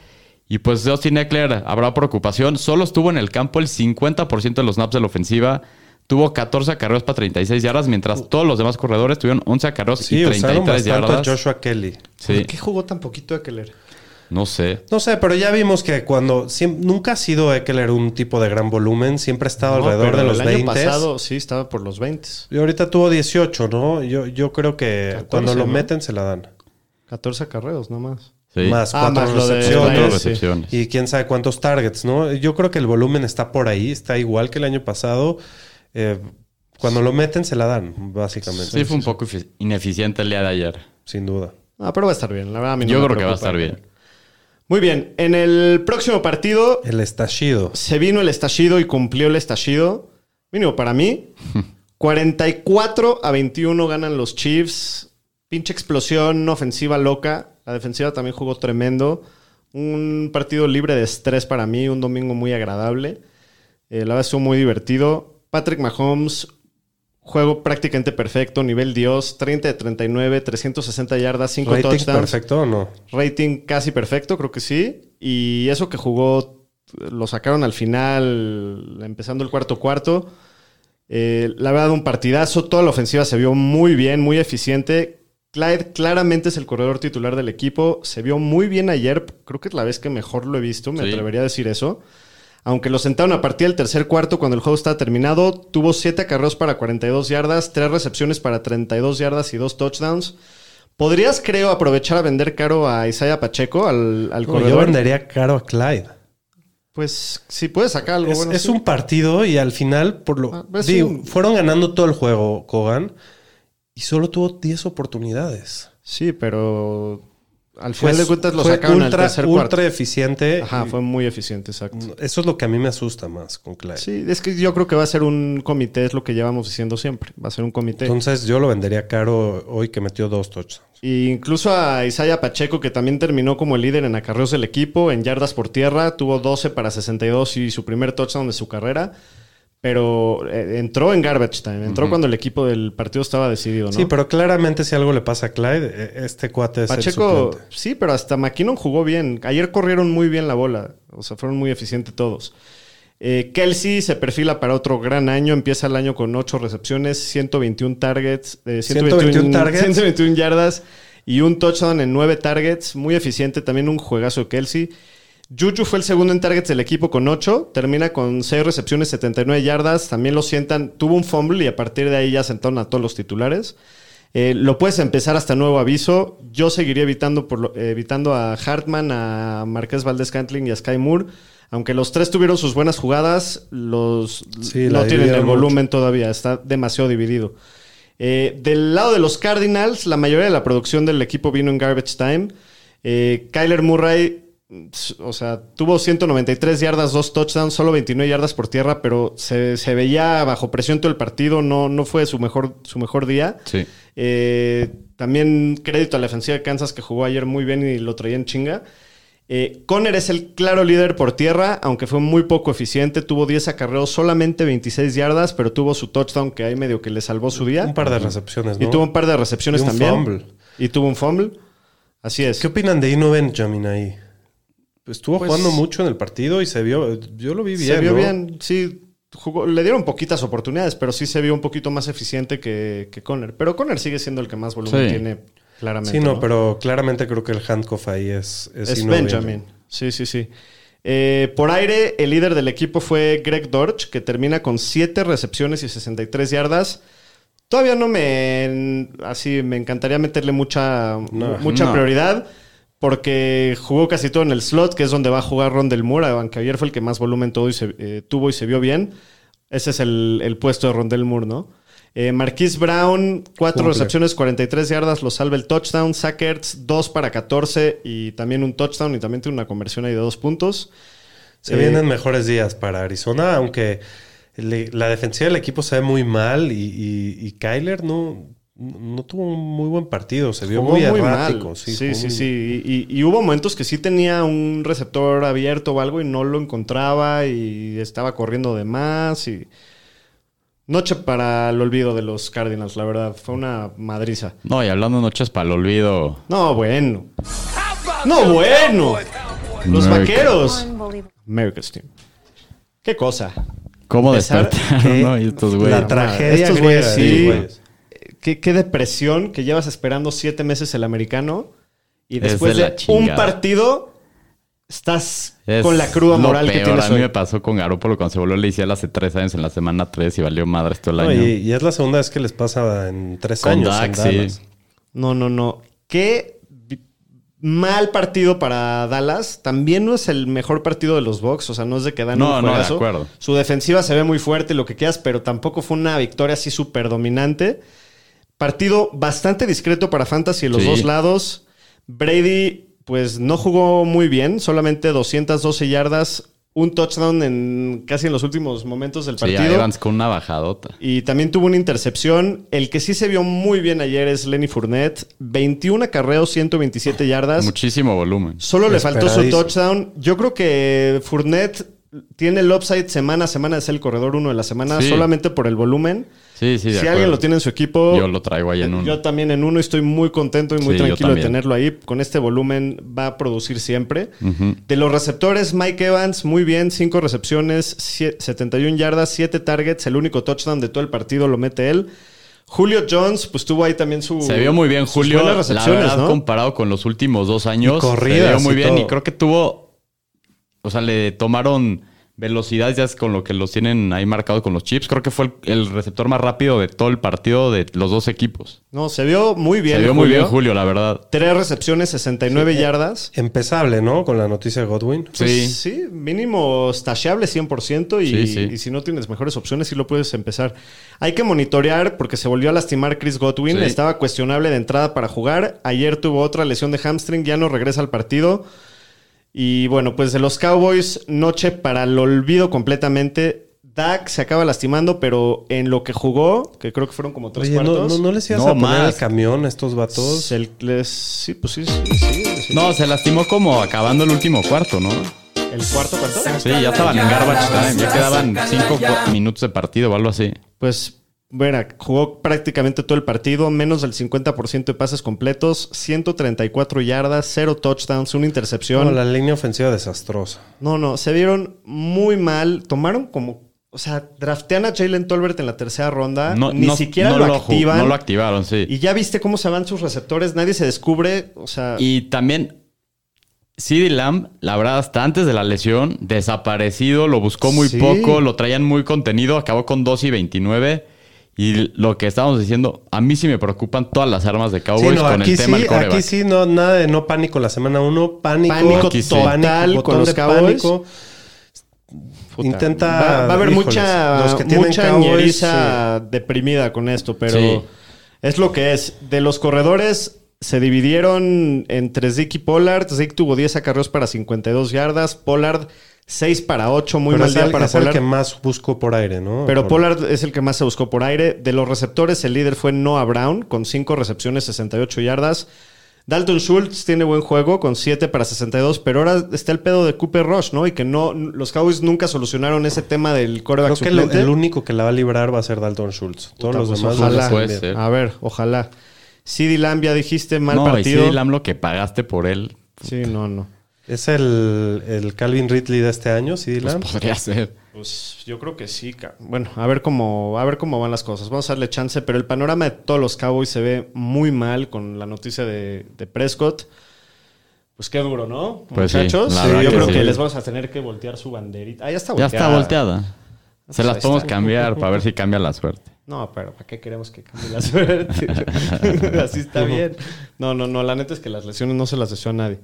Y pues de Austin Eckler habrá preocupación. Solo estuvo en el campo el 50% de los snaps de la ofensiva. Tuvo 14 acarreos para 36 yardas, mientras todos los demás corredores tuvieron 11 acarreos Sí, y usaron 33 bastante yardas. a Joshua Kelly. Sí, ¿Por qué jugó tan poquito Eckler? No sé. No sé, pero ya vimos que cuando siem- nunca ha sido Eckler un tipo de gran volumen, siempre ha estado No, alrededor pero de los el 20. año pasado sí estaba por los 20. Y ahorita tuvo 18, ¿no? Yo, yo creo que 14, cuando lo ¿no? meten se la dan. 14 carreos nomás. Sí. Más Ah, cuatro más lo de recepciones. Recepciones. Y quién sabe cuántos targets, ¿no? Yo creo que el volumen está por ahí, está igual que el año pasado. Eh, cuando lo meten se la dan, básicamente. Sí, fue un poco efi- ineficiente el día de ayer. Sin duda. Ah, pero va a estar bien. La verdad, a mí no Yo me creo que va a estar bien. Muy bien. En el próximo partido El estallido. se vino el estallido y cumplió el estallido. Mínimo para mí. 44 a 21 ganan los Chiefs. Pinche explosión ofensiva loca. La defensiva también jugó tremendo. Un partido libre de estrés para mí. Un domingo muy agradable. Eh, la verdad estuvo muy divertido. Patrick Mahomes, juego prácticamente perfecto. Nivel Dios. 30 de 39, 360 yardas, 5 ¿Rating touchdowns. perfecto o no? Rating casi perfecto, creo que sí. Y eso que jugó, lo sacaron al final, empezando el cuarto cuarto. Eh, la verdad, un partidazo. Toda la ofensiva se vio muy bien, muy eficiente. Clyde claramente es el corredor titular del equipo. Se vio muy bien ayer. Creo que es la vez que mejor lo he visto. Me Sí. atrevería a decir eso. Aunque lo sentaron a partir del tercer cuarto cuando el juego estaba terminado, tuvo 7 acarreos para 42 yardas, 3 recepciones para 32 yardas y 2 touchdowns. ¿Podrías, creo, aprovechar a vender caro a Isaiah Pacheco, al, al No, yo vendería caro a Clyde. Pues si puedes sacar algo Es, bueno. es sí. un partido y al final, por lo Ah, es digo, un- fueron ganando todo el juego, Kogan, y solo tuvo 10 oportunidades. Sí, pero al final Fue- de cuentas lo sacaron al ultra, tercer ultra cuarto. eficiente. Ajá, fue muy eficiente, exacto. Eso es lo que a mí me asusta más con Clyde. Sí, es que yo creo que va a ser un comité, es lo que llevamos diciendo siempre. Va a ser un comité. Entonces yo lo vendería caro hoy que metió dos touchdowns. Y incluso a Isaiah Pacheco, que también terminó como el líder en acarreos del equipo, en yardas por tierra, tuvo 12 para 62 y su primer touchdown de su carrera. Pero eh, entró en garbage time, entró cuando el equipo del partido estaba decidido, ¿no? Sí, pero claramente si algo le pasa a Clyde, eh, este cuate es Pacheco, sí, pero hasta McKinnon jugó bien. Ayer corrieron muy bien la bola. O sea, fueron muy eficientes todos. Eh, Kelsey se perfila para otro gran año. Empieza el año con 8 recepciones, 121 targets, eh, 121 targets. 121 yardas y un touchdown en 9 targets. Muy eficiente. También un juegazo de Kelsey. Juju fue el segundo en targets del equipo con 8. Termina con 6 recepciones, 79 yardas. También lo sientan. Tuvo un fumble y a partir de ahí ya sentaron a todos los titulares. Eh, lo puedes empezar hasta nuevo aviso. Yo seguiría evitando, por lo- eh, evitando a Hartman, a Marqués Valdés Cantling y a Sky Moore. Aunque los tres tuvieron sus buenas jugadas, los Sí, no tienen el volumen todavía. Está demasiado dividido. Eh, del lado de los Cardinals, la mayoría de la producción del equipo vino en garbage time. Eh, Kyler Murray, o sea, tuvo 193 yardas, dos touchdowns, solo 29 yardas por tierra, pero se, se veía bajo presión todo el partido. No, no fue su mejor, su mejor día. Sí. Eh, también crédito a la defensiva de Kansas que jugó ayer muy bien y lo traía en chinga. Eh, Conner es el claro líder por tierra, aunque fue muy poco eficiente. Tuvo 10 acarreos, solamente 26 yardas, pero tuvo su touchdown que ahí medio que le salvó su día. Un par de recepciones, ¿no? Y tuvo un par de recepciones Y un también. fumble. Y tuvo un fumble. Así es. ¿Qué opinan de Ino Benjamin ahí? Estuvo Pues- jugando mucho en el partido y se vio, yo lo vi bien. se vio ¿no? bien, sí. Jugó, le dieron poquitas oportunidades, pero sí se vio un poquito más eficiente que, que Conner. Pero Conner sigue siendo el que más volumen Sí. tiene, claramente. Sí, no, ¿no? pero claramente creo que el handcuff ahí es, es, Es Benjamin. Sí, sí, sí. Eh, por aire, el líder del equipo fue Greg Dorch, que termina con 7 recepciones y 63 yardas. Todavía no me. Así, me encantaría meterle mucha, No, mucha no. prioridad. Porque jugó casi todo en el slot, que es donde va a jugar Rondel Moore, aunque ayer fue el que más volumen todo y se, eh, tuvo y se vio bien. Ese es el, el puesto de Rondel Moore, ¿no? Eh, Marquise Brown, 4 Cumple. recepciones, 43 yardas, lo salva el touchdown. Sackers, 2 para 14 y también un touchdown y también tiene una conversión ahí de 2 puntos. Se Eh, vienen mejores días para Arizona, aunque le- la defensiva del equipo se ve muy mal y, y, y Kyler no, no tuvo un muy buen partido, se vio muy, muy errático. mal. Sí, sí, muy- sí. Y, y hubo momentos que sí tenía un receptor abierto o algo y no lo encontraba y estaba corriendo de más. Y... Noche para el olvido de los Cardinals, la verdad. Fue una madriza. No, y hablando de noches para el olvido. No, bueno. No, bueno. Los America. vaqueros. America's Team. ¿Qué cosa? ¿Cómo despertaron, no? Y estos la güeyes. tra- tragedia Estos güeyes, sí, sí. güeyes. Qué, qué depresión que llevas esperando siete meses el americano y Es después de un partido estás Es con la cruda lo moral que peor. tienes A mí hoy. me pasó con Garoppolo cuando se volvió lisial hace tres años en la semana 3 y valió madres todo el No, año. y, y es la segunda vez que les pasa en tres Con años. Dak, en sí. Dallas. No, no, no. Qué mal partido para Dallas. También no es el mejor partido de los Bucks. O sea, no es de que dan No, un no, de juegazo. acuerdo. Su defensiva se ve muy fuerte, lo que quieras, pero tampoco fue una victoria así súper dominante. Partido bastante discreto para Fantasy en los Sí. dos lados. Brady, pues no jugó muy bien, solamente 212 yardas, un touchdown en casi en los últimos momentos del Sí, partido. Evans con una bajadota. Y también tuvo una intercepción. El que sí se vio muy bien ayer es Lenny Fournette. 21 acarreos, 127 yardas. Muchísimo volumen. Solo le faltó su touchdown. Yo creo que Fournette tiene el upside semana a semana de ser el corredor uno de la semana, Sí. solamente por el volumen. Sí, sí, de si acuerdo. alguien lo tiene en su equipo, Yo lo traigo ahí en uno. yo también en uno y estoy muy contento y muy Sí, tranquilo de tenerlo ahí. Con este volumen va a producir siempre. De los receptores, Mike Evans, muy bien, 5 recepciones, sie- 71 yardas, 7 targets, el único touchdown de todo el partido lo mete él. Julio Jones, pues tuvo ahí también su. Se vio muy bien Julio. La recepciones, verdad, ¿no? comparado con los últimos dos años, Y corridas se vio muy y bien. todo. Y creo que tuvo. O sea, le tomaron velocidad ya es con lo que los tienen ahí marcados con los chips. Creo que fue el, el receptor más rápido de todo el partido de los dos equipos. No, se vio muy bien. se vio muy bien Julio, la verdad. Tres recepciones, 69 yardas. Empezable, ¿no? Con la noticia de Godwin. Pues Sí. sí, mínimo stasheable 100% y, Sí, sí. y si no tienes mejores opciones sí lo puedes empezar. Hay que monitorear porque se volvió a lastimar Chris Godwin, Sí. estaba cuestionable de entrada para jugar, ayer tuvo otra lesión de hamstring, ya no regresa al partido. Y bueno, pues de los Cowboys, noche para el olvido completamente. Dak se acaba lastimando, pero en lo que jugó, que creo que fueron como tres Oye, ¿no, cuartos. no, no les ibas No, a poner más. el camión a estos vatos? el- les- sí, pues sí, sí, sí, sí. No, se lastimó como acabando el último cuarto, ¿no? ¿El cuarto cuarto? Sí, ya estaban en garbage time. Ya quedaban cinco minutos de partido o algo así. Pues, verá, jugó prácticamente todo el partido, menos del 50% de pases completos, 134 yardas, cero touchdowns, una intercepción. No, la línea ofensiva desastrosa. No, no, se vieron muy mal. Tomaron como, o sea, draftean a Jalen Tolbert en la tercera ronda, No, ni no- siquiera no lo, ju- activan. No lo activaron, sí. y ya viste cómo se van sus receptores, nadie se descubre, o sea, Y también CeeDee Lamb, la verdad, hasta antes de la lesión, desaparecido, lo buscó muy Sí. poco, lo traían muy contenido, acabó con 2 y 29. Y lo que estábamos diciendo, a mí sí me preocupan todas las armas de Cowboys Sí, no, con aquí el tema sí, del coreback. aquí sí, no, nada de no pánico la semana uno, pánico, Pánico sí. total con los de Cowboys. pánico. puta, Intenta. Va, va a haber híjoles, mucha, los que tienen mucha Cowboys, deprimida con esto, pero Sí. es lo que es. De los corredores se dividieron entre Zeke y Pollard. Zeke tuvo 10 acarreos para 52 yardas. Pollard 6 para 8, muy pero mal día el, para es el que más buscó por aire, ¿no? Pero Por- Pollard es el que más se buscó por aire. De los receptores, el líder fue Noah Brown con 5 recepciones, 68 yardas. Dalton Schultz tiene buen juego con 7 para 62, pero ahora está el pedo de Cooper Rush, ¿no? Y que no, los Cowboys nunca solucionaron ese tema del coreback Creo que el, suplente. el único que la va a librar va a ser Dalton Schultz. Todos Puta, los pues demás ojalá. Puede ser. A ver, ojalá. CD Lamb, ya dijiste, mal no, partido. CeeDee Lamb lo que pagaste por él, Sí, no, no. ¿Es el, el Calvin Ridley de este año, CD pues Lamb? podría ser. Pues yo creo que sí. Bueno, a ver cómo, a ver cómo van las cosas. Vamos a darle chance, pero el panorama de todos los Cowboys se ve muy mal con la noticia de, de Prescott. Pues qué duro, ¿no? Pues Muchachos, Sí, yo que creo sí. que les vamos a tener que voltear su banderita. Ah, ya está Ya volteada. está volteada. Se Pues las podemos está. cambiar para ver si cambia la suerte. No, pero ¿para qué queremos que cambie la suerte? Así está bien. No, no, no. La neta es que las lesiones no se las deseo a nadie.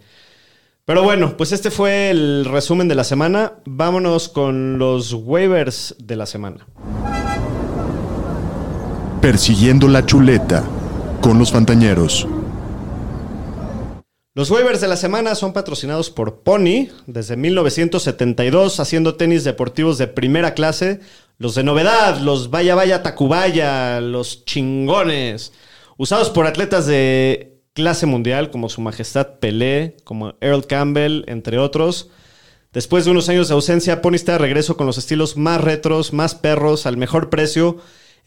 Pero bueno, pues este fue el resumen de la semana. Vámonos con los waivers de la semana. Persiguiendo la chuleta con los Fantañeros. Los waivers de la semana son patrocinados por Pony desde 1972, haciendo tenis deportivos de primera clase. Los de novedad, los Vaya Vaya Tacubaya, los chingones. usados por atletas de clase mundial como Su Majestad Pelé, como Earl Campbell, entre otros. Después de unos años de ausencia, Pony está de regreso con los estilos más retros, más perros, al mejor precio.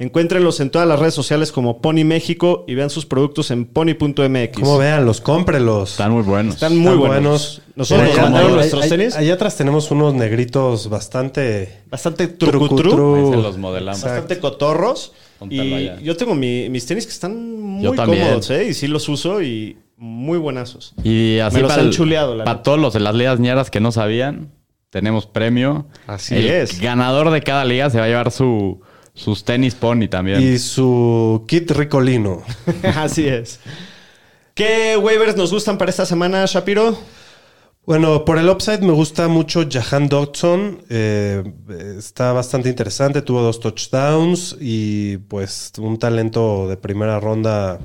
Encuéntrenlos en todas las redes sociales como Pony México y vean sus productos en pony.mx. Como vean, los cómprelos. Están muy buenos. Están muy Están buenos. Nosotros nos mandaron allá- nuestros allá- tenis. Allá atrás tenemos unos negritos bastante... Bastante trucutru. trucutru. Ahí se los modelamos. Bastante cotorros. Y allá. yo tengo mi- mis tenis que están muy cómodos, ¿eh? Y sí los uso y muy buenazos. Y así Me los para, han el- chuleado, la para todos los de las ligas ñeras que no sabían, tenemos premio. Así el es. ganador de cada liga se va a llevar su, sus tenis pony también. Y su kit ricolino. Así es. ¿Qué waivers nos gustan para esta semana, Shapiro? Bueno, por el upside me gusta mucho Jahan Dodson. Eh, está bastante interesante. Tuvo dos touchdowns y pues un talento de primera ronda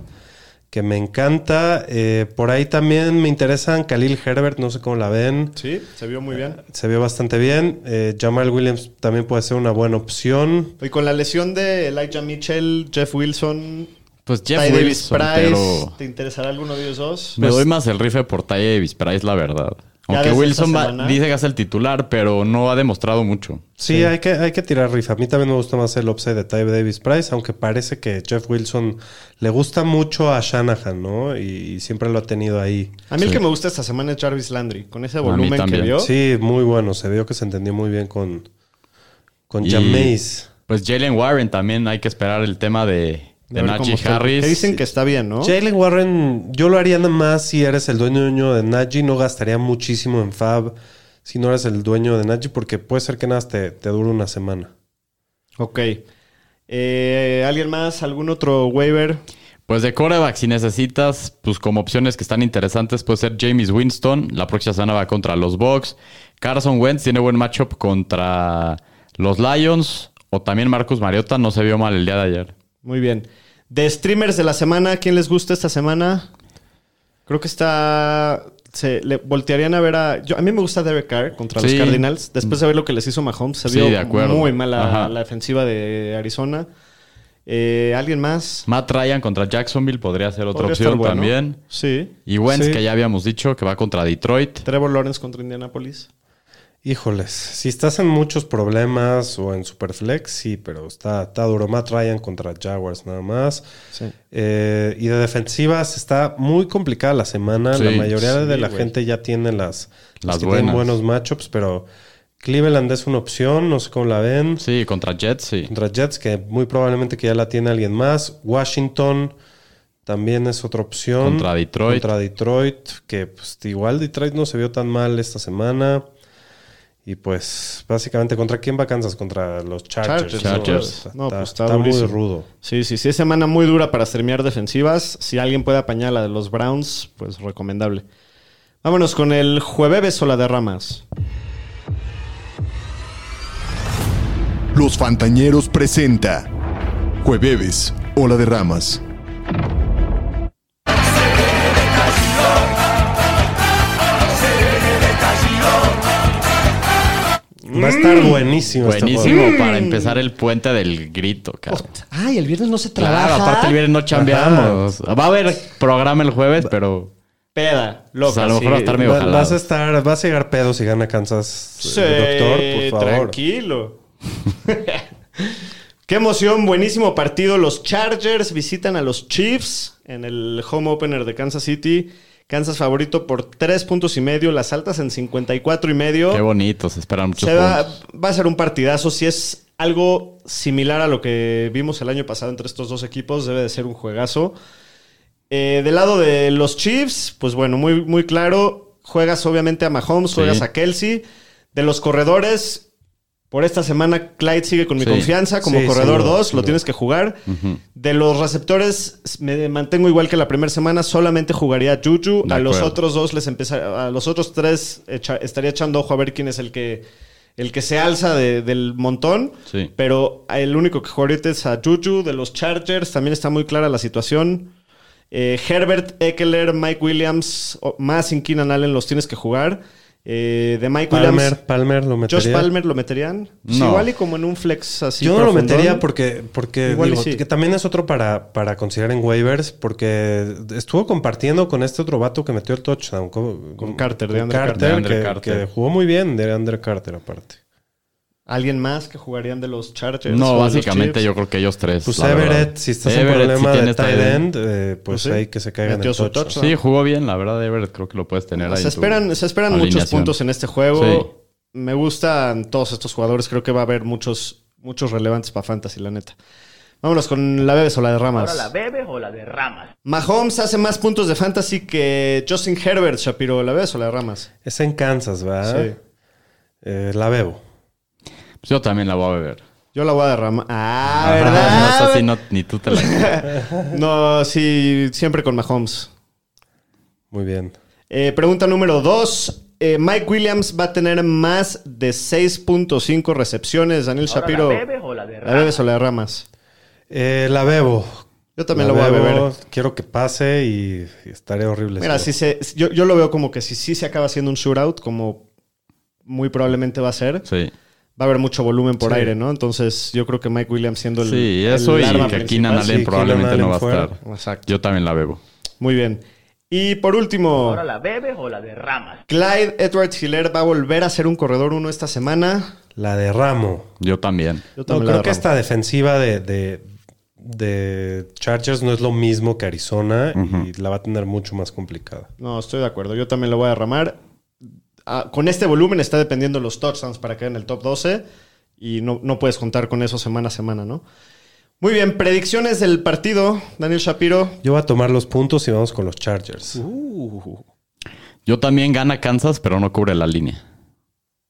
que me encanta. Eh, por ahí también me interesan Khalil Herbert, no sé cómo la ven. Sí, se vio muy bien. Se vio bastante bien. Eh, Jamal Williams también puede ser una buena opción. Y con la lesión de Elijah Mitchell, Jeff Wilson, pues Jeff Ty Davis Wilson, Price, pero ¿te interesará alguno de ellos dos? me doy más el rife por Ty Davis Price, la verdad. Aunque Wilson va- dice que es el titular, pero no ha demostrado mucho. Sí, Hay, que, hay que tirar rifa. A mí también me gusta más el upside de Ty Davis Price, aunque parece que Jeff Wilson le gusta mucho a Shanahan, ¿no? Y, y siempre lo ha tenido ahí. A mí el que me gusta esta semana es Jarvis Landry. Con ese volumen que vio. Sí, muy bueno. Se vio que se entendió muy bien con, con Y-. Pues Jalen Warren también hay que esperar el tema de, De de Najee. Harris. Que dicen que está bien, ¿no? Jalen Warren, yo lo haría nada más si eres el dueño de Najee. No gastaría muchísimo en Fab si no eres el dueño de Najee, porque puede ser que nada más te, te dure una semana. Ok. Eh, ¿Alguien más? ¿Algún otro waiver? Pues de coreback, si necesitas, pues como opciones que están interesantes, puede ser James Winston. La próxima semana va contra los Bucks. Carson Wentz tiene buen matchup contra los Lions. O también Marcus Mariota, no se vio mal el día de ayer. Muy bien. De streamers de la semana, ¿quién les gusta esta semana? Creo que está. Se le voltearían a ver a. Yo, a mí me gusta Derek Carr contra Sí. los Cardinals. Después de ver lo que les hizo Mahomes, se Sí, vio de muy mala Ajá. la defensiva de Arizona. Eh, ¿Alguien más? Matt Ryan contra Jacksonville podría ser otra Podría opción bueno. también. Sí. Y Wentz, Sí. que ya habíamos dicho que va contra Detroit. Trevor Lawrence contra Indianapolis. Híjoles, si estás en muchos problemas o en Superflex, sí, pero está, está duro. Matt Ryan contra Jaguars nada más. Sí. Eh, y de defensivas está muy complicada la semana. Sí, la mayoría de la gente ya tiene las, Las que tienen buenos matchups, pero Cleveland es una opción, no sé cómo la ven. Sí, contra Jets, sí. Contra Jets, que muy probablemente que ya la tiene alguien más. Washington también es otra opción. Contra Detroit. Contra Detroit, que pues, igual Detroit no se vio tan mal esta semana. Y pues básicamente, ¿contra quién va Kansas? Contra los Chargers. Chargers. ¿no? Está, pues, está está muy rudo. Sí, sí, sí. Es semana muy dura para streamear defensivas. Si alguien puede apañar la de los Browns, pues recomendable. Vámonos con el jueves o la de ramas. Los Fantañeros presenta Jueves, Ola de Ramas. Va a estar buenísimo. este Buenísimo juego. para empezar el puente del grito, cabrón. Ay, el viernes no se Claro, aparte el viernes no chambeamos. Va a haber programa el jueves, pero Peda, Pues loca. a lo mejor va a sí. estar medio Va- jalado. vas a estar, vas a llegar pedo si gana Kansas, Sí, eh, doctor, por favor. Tranquilo. Qué emoción, buenísimo partido. Los Chargers visitan a los Chiefs en el home opener de Kansas City. Kansas favorito por tres puntos y medio, las altas en 54 y medio. Qué bonito, se esperan muchos Se va, a ser un partidazo. Si es algo similar a lo que vimos el año pasado entre estos dos equipos, debe de ser un juegazo. Eh, del lado de los Chiefs, pues bueno, muy, muy claro. Juegas obviamente a Mahomes, juegas Sí. a Kelsey. De los corredores, por esta semana Clyde sigue con mi Sí. confianza como Sí, corredor sin duda, 2, sin lo tienes que jugar. De los receptores, me mantengo igual que la primera semana, solamente jugaría a Juju. De a los otros dos les empeza- a los otros tres echa- estaría echando ojo a ver quién es el que el que se alza de- del montón. Pero el único que juega ahorita es a Juju de los Chargers. También está muy clara la situación. Eh, Herbert, Eckler, Mike Williams, más sin Keenan Allen los tienes que jugar. Eh, de Mike Palmer, Williams. Palmer lo metería. Josh Palmer lo meterían. Igual y como en un flex así. Yo no lo metería porque, porque Igual y digo, sí. que también es otro para, para considerar en waivers, porque estuvo compartiendo con este otro vato que metió el touchdown. Con, Con Carter, de con Carter, Carter. De Andre que, Carter. que jugó muy bien de Andre Carter aparte. ¿Alguien más que jugarían de los Chargers? No, básicamente yo creo que ellos tres. Pues Everett, verdad. si estás en Everett, si problema de tight tight end, eh, pues Pues sí. ahí que se caigan touchdown. Sí, jugó bien, la verdad, Everett creo que lo puedes tener ahí. Se esperan, se esperan muchos puntos en este juego. Sí. Me gustan todos estos jugadores. Creo que va a haber muchos, muchos relevantes para Fantasy, la neta. Vámonos con la bebes o la derramas. Ahora la bebes o la derramas. Mahomes hace más puntos de Fantasy que Justin Herbert, Shapiro. ¿La bebes o la derramas? Es en Kansas, ¿verdad? Sí. Eh, la bebo. Pues yo también la voy a beber. Yo la voy a derramar. Ah, No, ¿verdad? esa sí, no, ni tú te la No, sí, siempre con Mahomes. Muy bien. Eh, pregunta número dos. Eh, Mike Williams va a tener más de 6.5 recepciones. Daniel Ahora Shapiro. la bebes o la ¿La derramas. bebes o la derramas? Eh, la bebo. Yo también la, voy a beber. Quiero que pase y, y estaré horrible. Mira, si se, yo, yo lo veo como que si sí se acaba siendo un shootout, como muy probablemente va a ser, Sí. Va a haber mucho volumen por Sí. aire, ¿no? Entonces yo creo que Mike Williams siendo el. Sí, el eso y arma que principal. Keenan Allen Sí, probablemente Keenan no va a estar. Exacto. Yo también la bebo. Muy bien. Y por último, Ahora la bebes o la derramas. Clyde Edwards Hiller va a volver a ser un corredor uno esta semana. La derramo. Yo también. Yo No, también creo la que esta defensiva de, de, de Chargers no es lo mismo que Arizona y la va a tener mucho más complicada. No, estoy de acuerdo. Yo también lo voy a derramar. Ah, con este volumen está dependiendo los touchdowns para quedar en el top 12 y no, no puedes contar con eso semana a semana, ¿no? Muy bien, predicciones del partido, Daniel Shapiro. Yo voy a tomar los puntos y vamos con los Chargers. Yo también gana Kansas, pero no cubre la línea.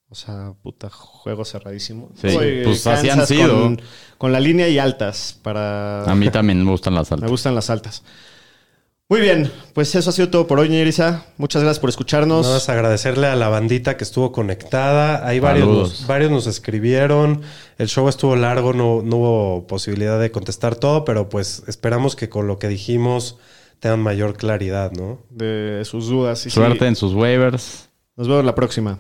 O sea, puta, juego cerradísimo. Sí, pues así han Kansas sido. Con, con la línea y altas para... A mí también me gustan las Me altas. gustan las altas. Muy bien, pues eso ha sido todo por hoy, Ñerisa. Muchas gracias por escucharnos. Nada más agradecerle a la bandita que estuvo conectada. Hay varios nos, varios nos escribieron. El show estuvo largo, no, no hubo posibilidad de contestar todo, pero pues esperamos que con lo que dijimos tengan mayor claridad, ¿no? de sus dudas. y sí, Suerte en sus waivers. Nos vemos la próxima.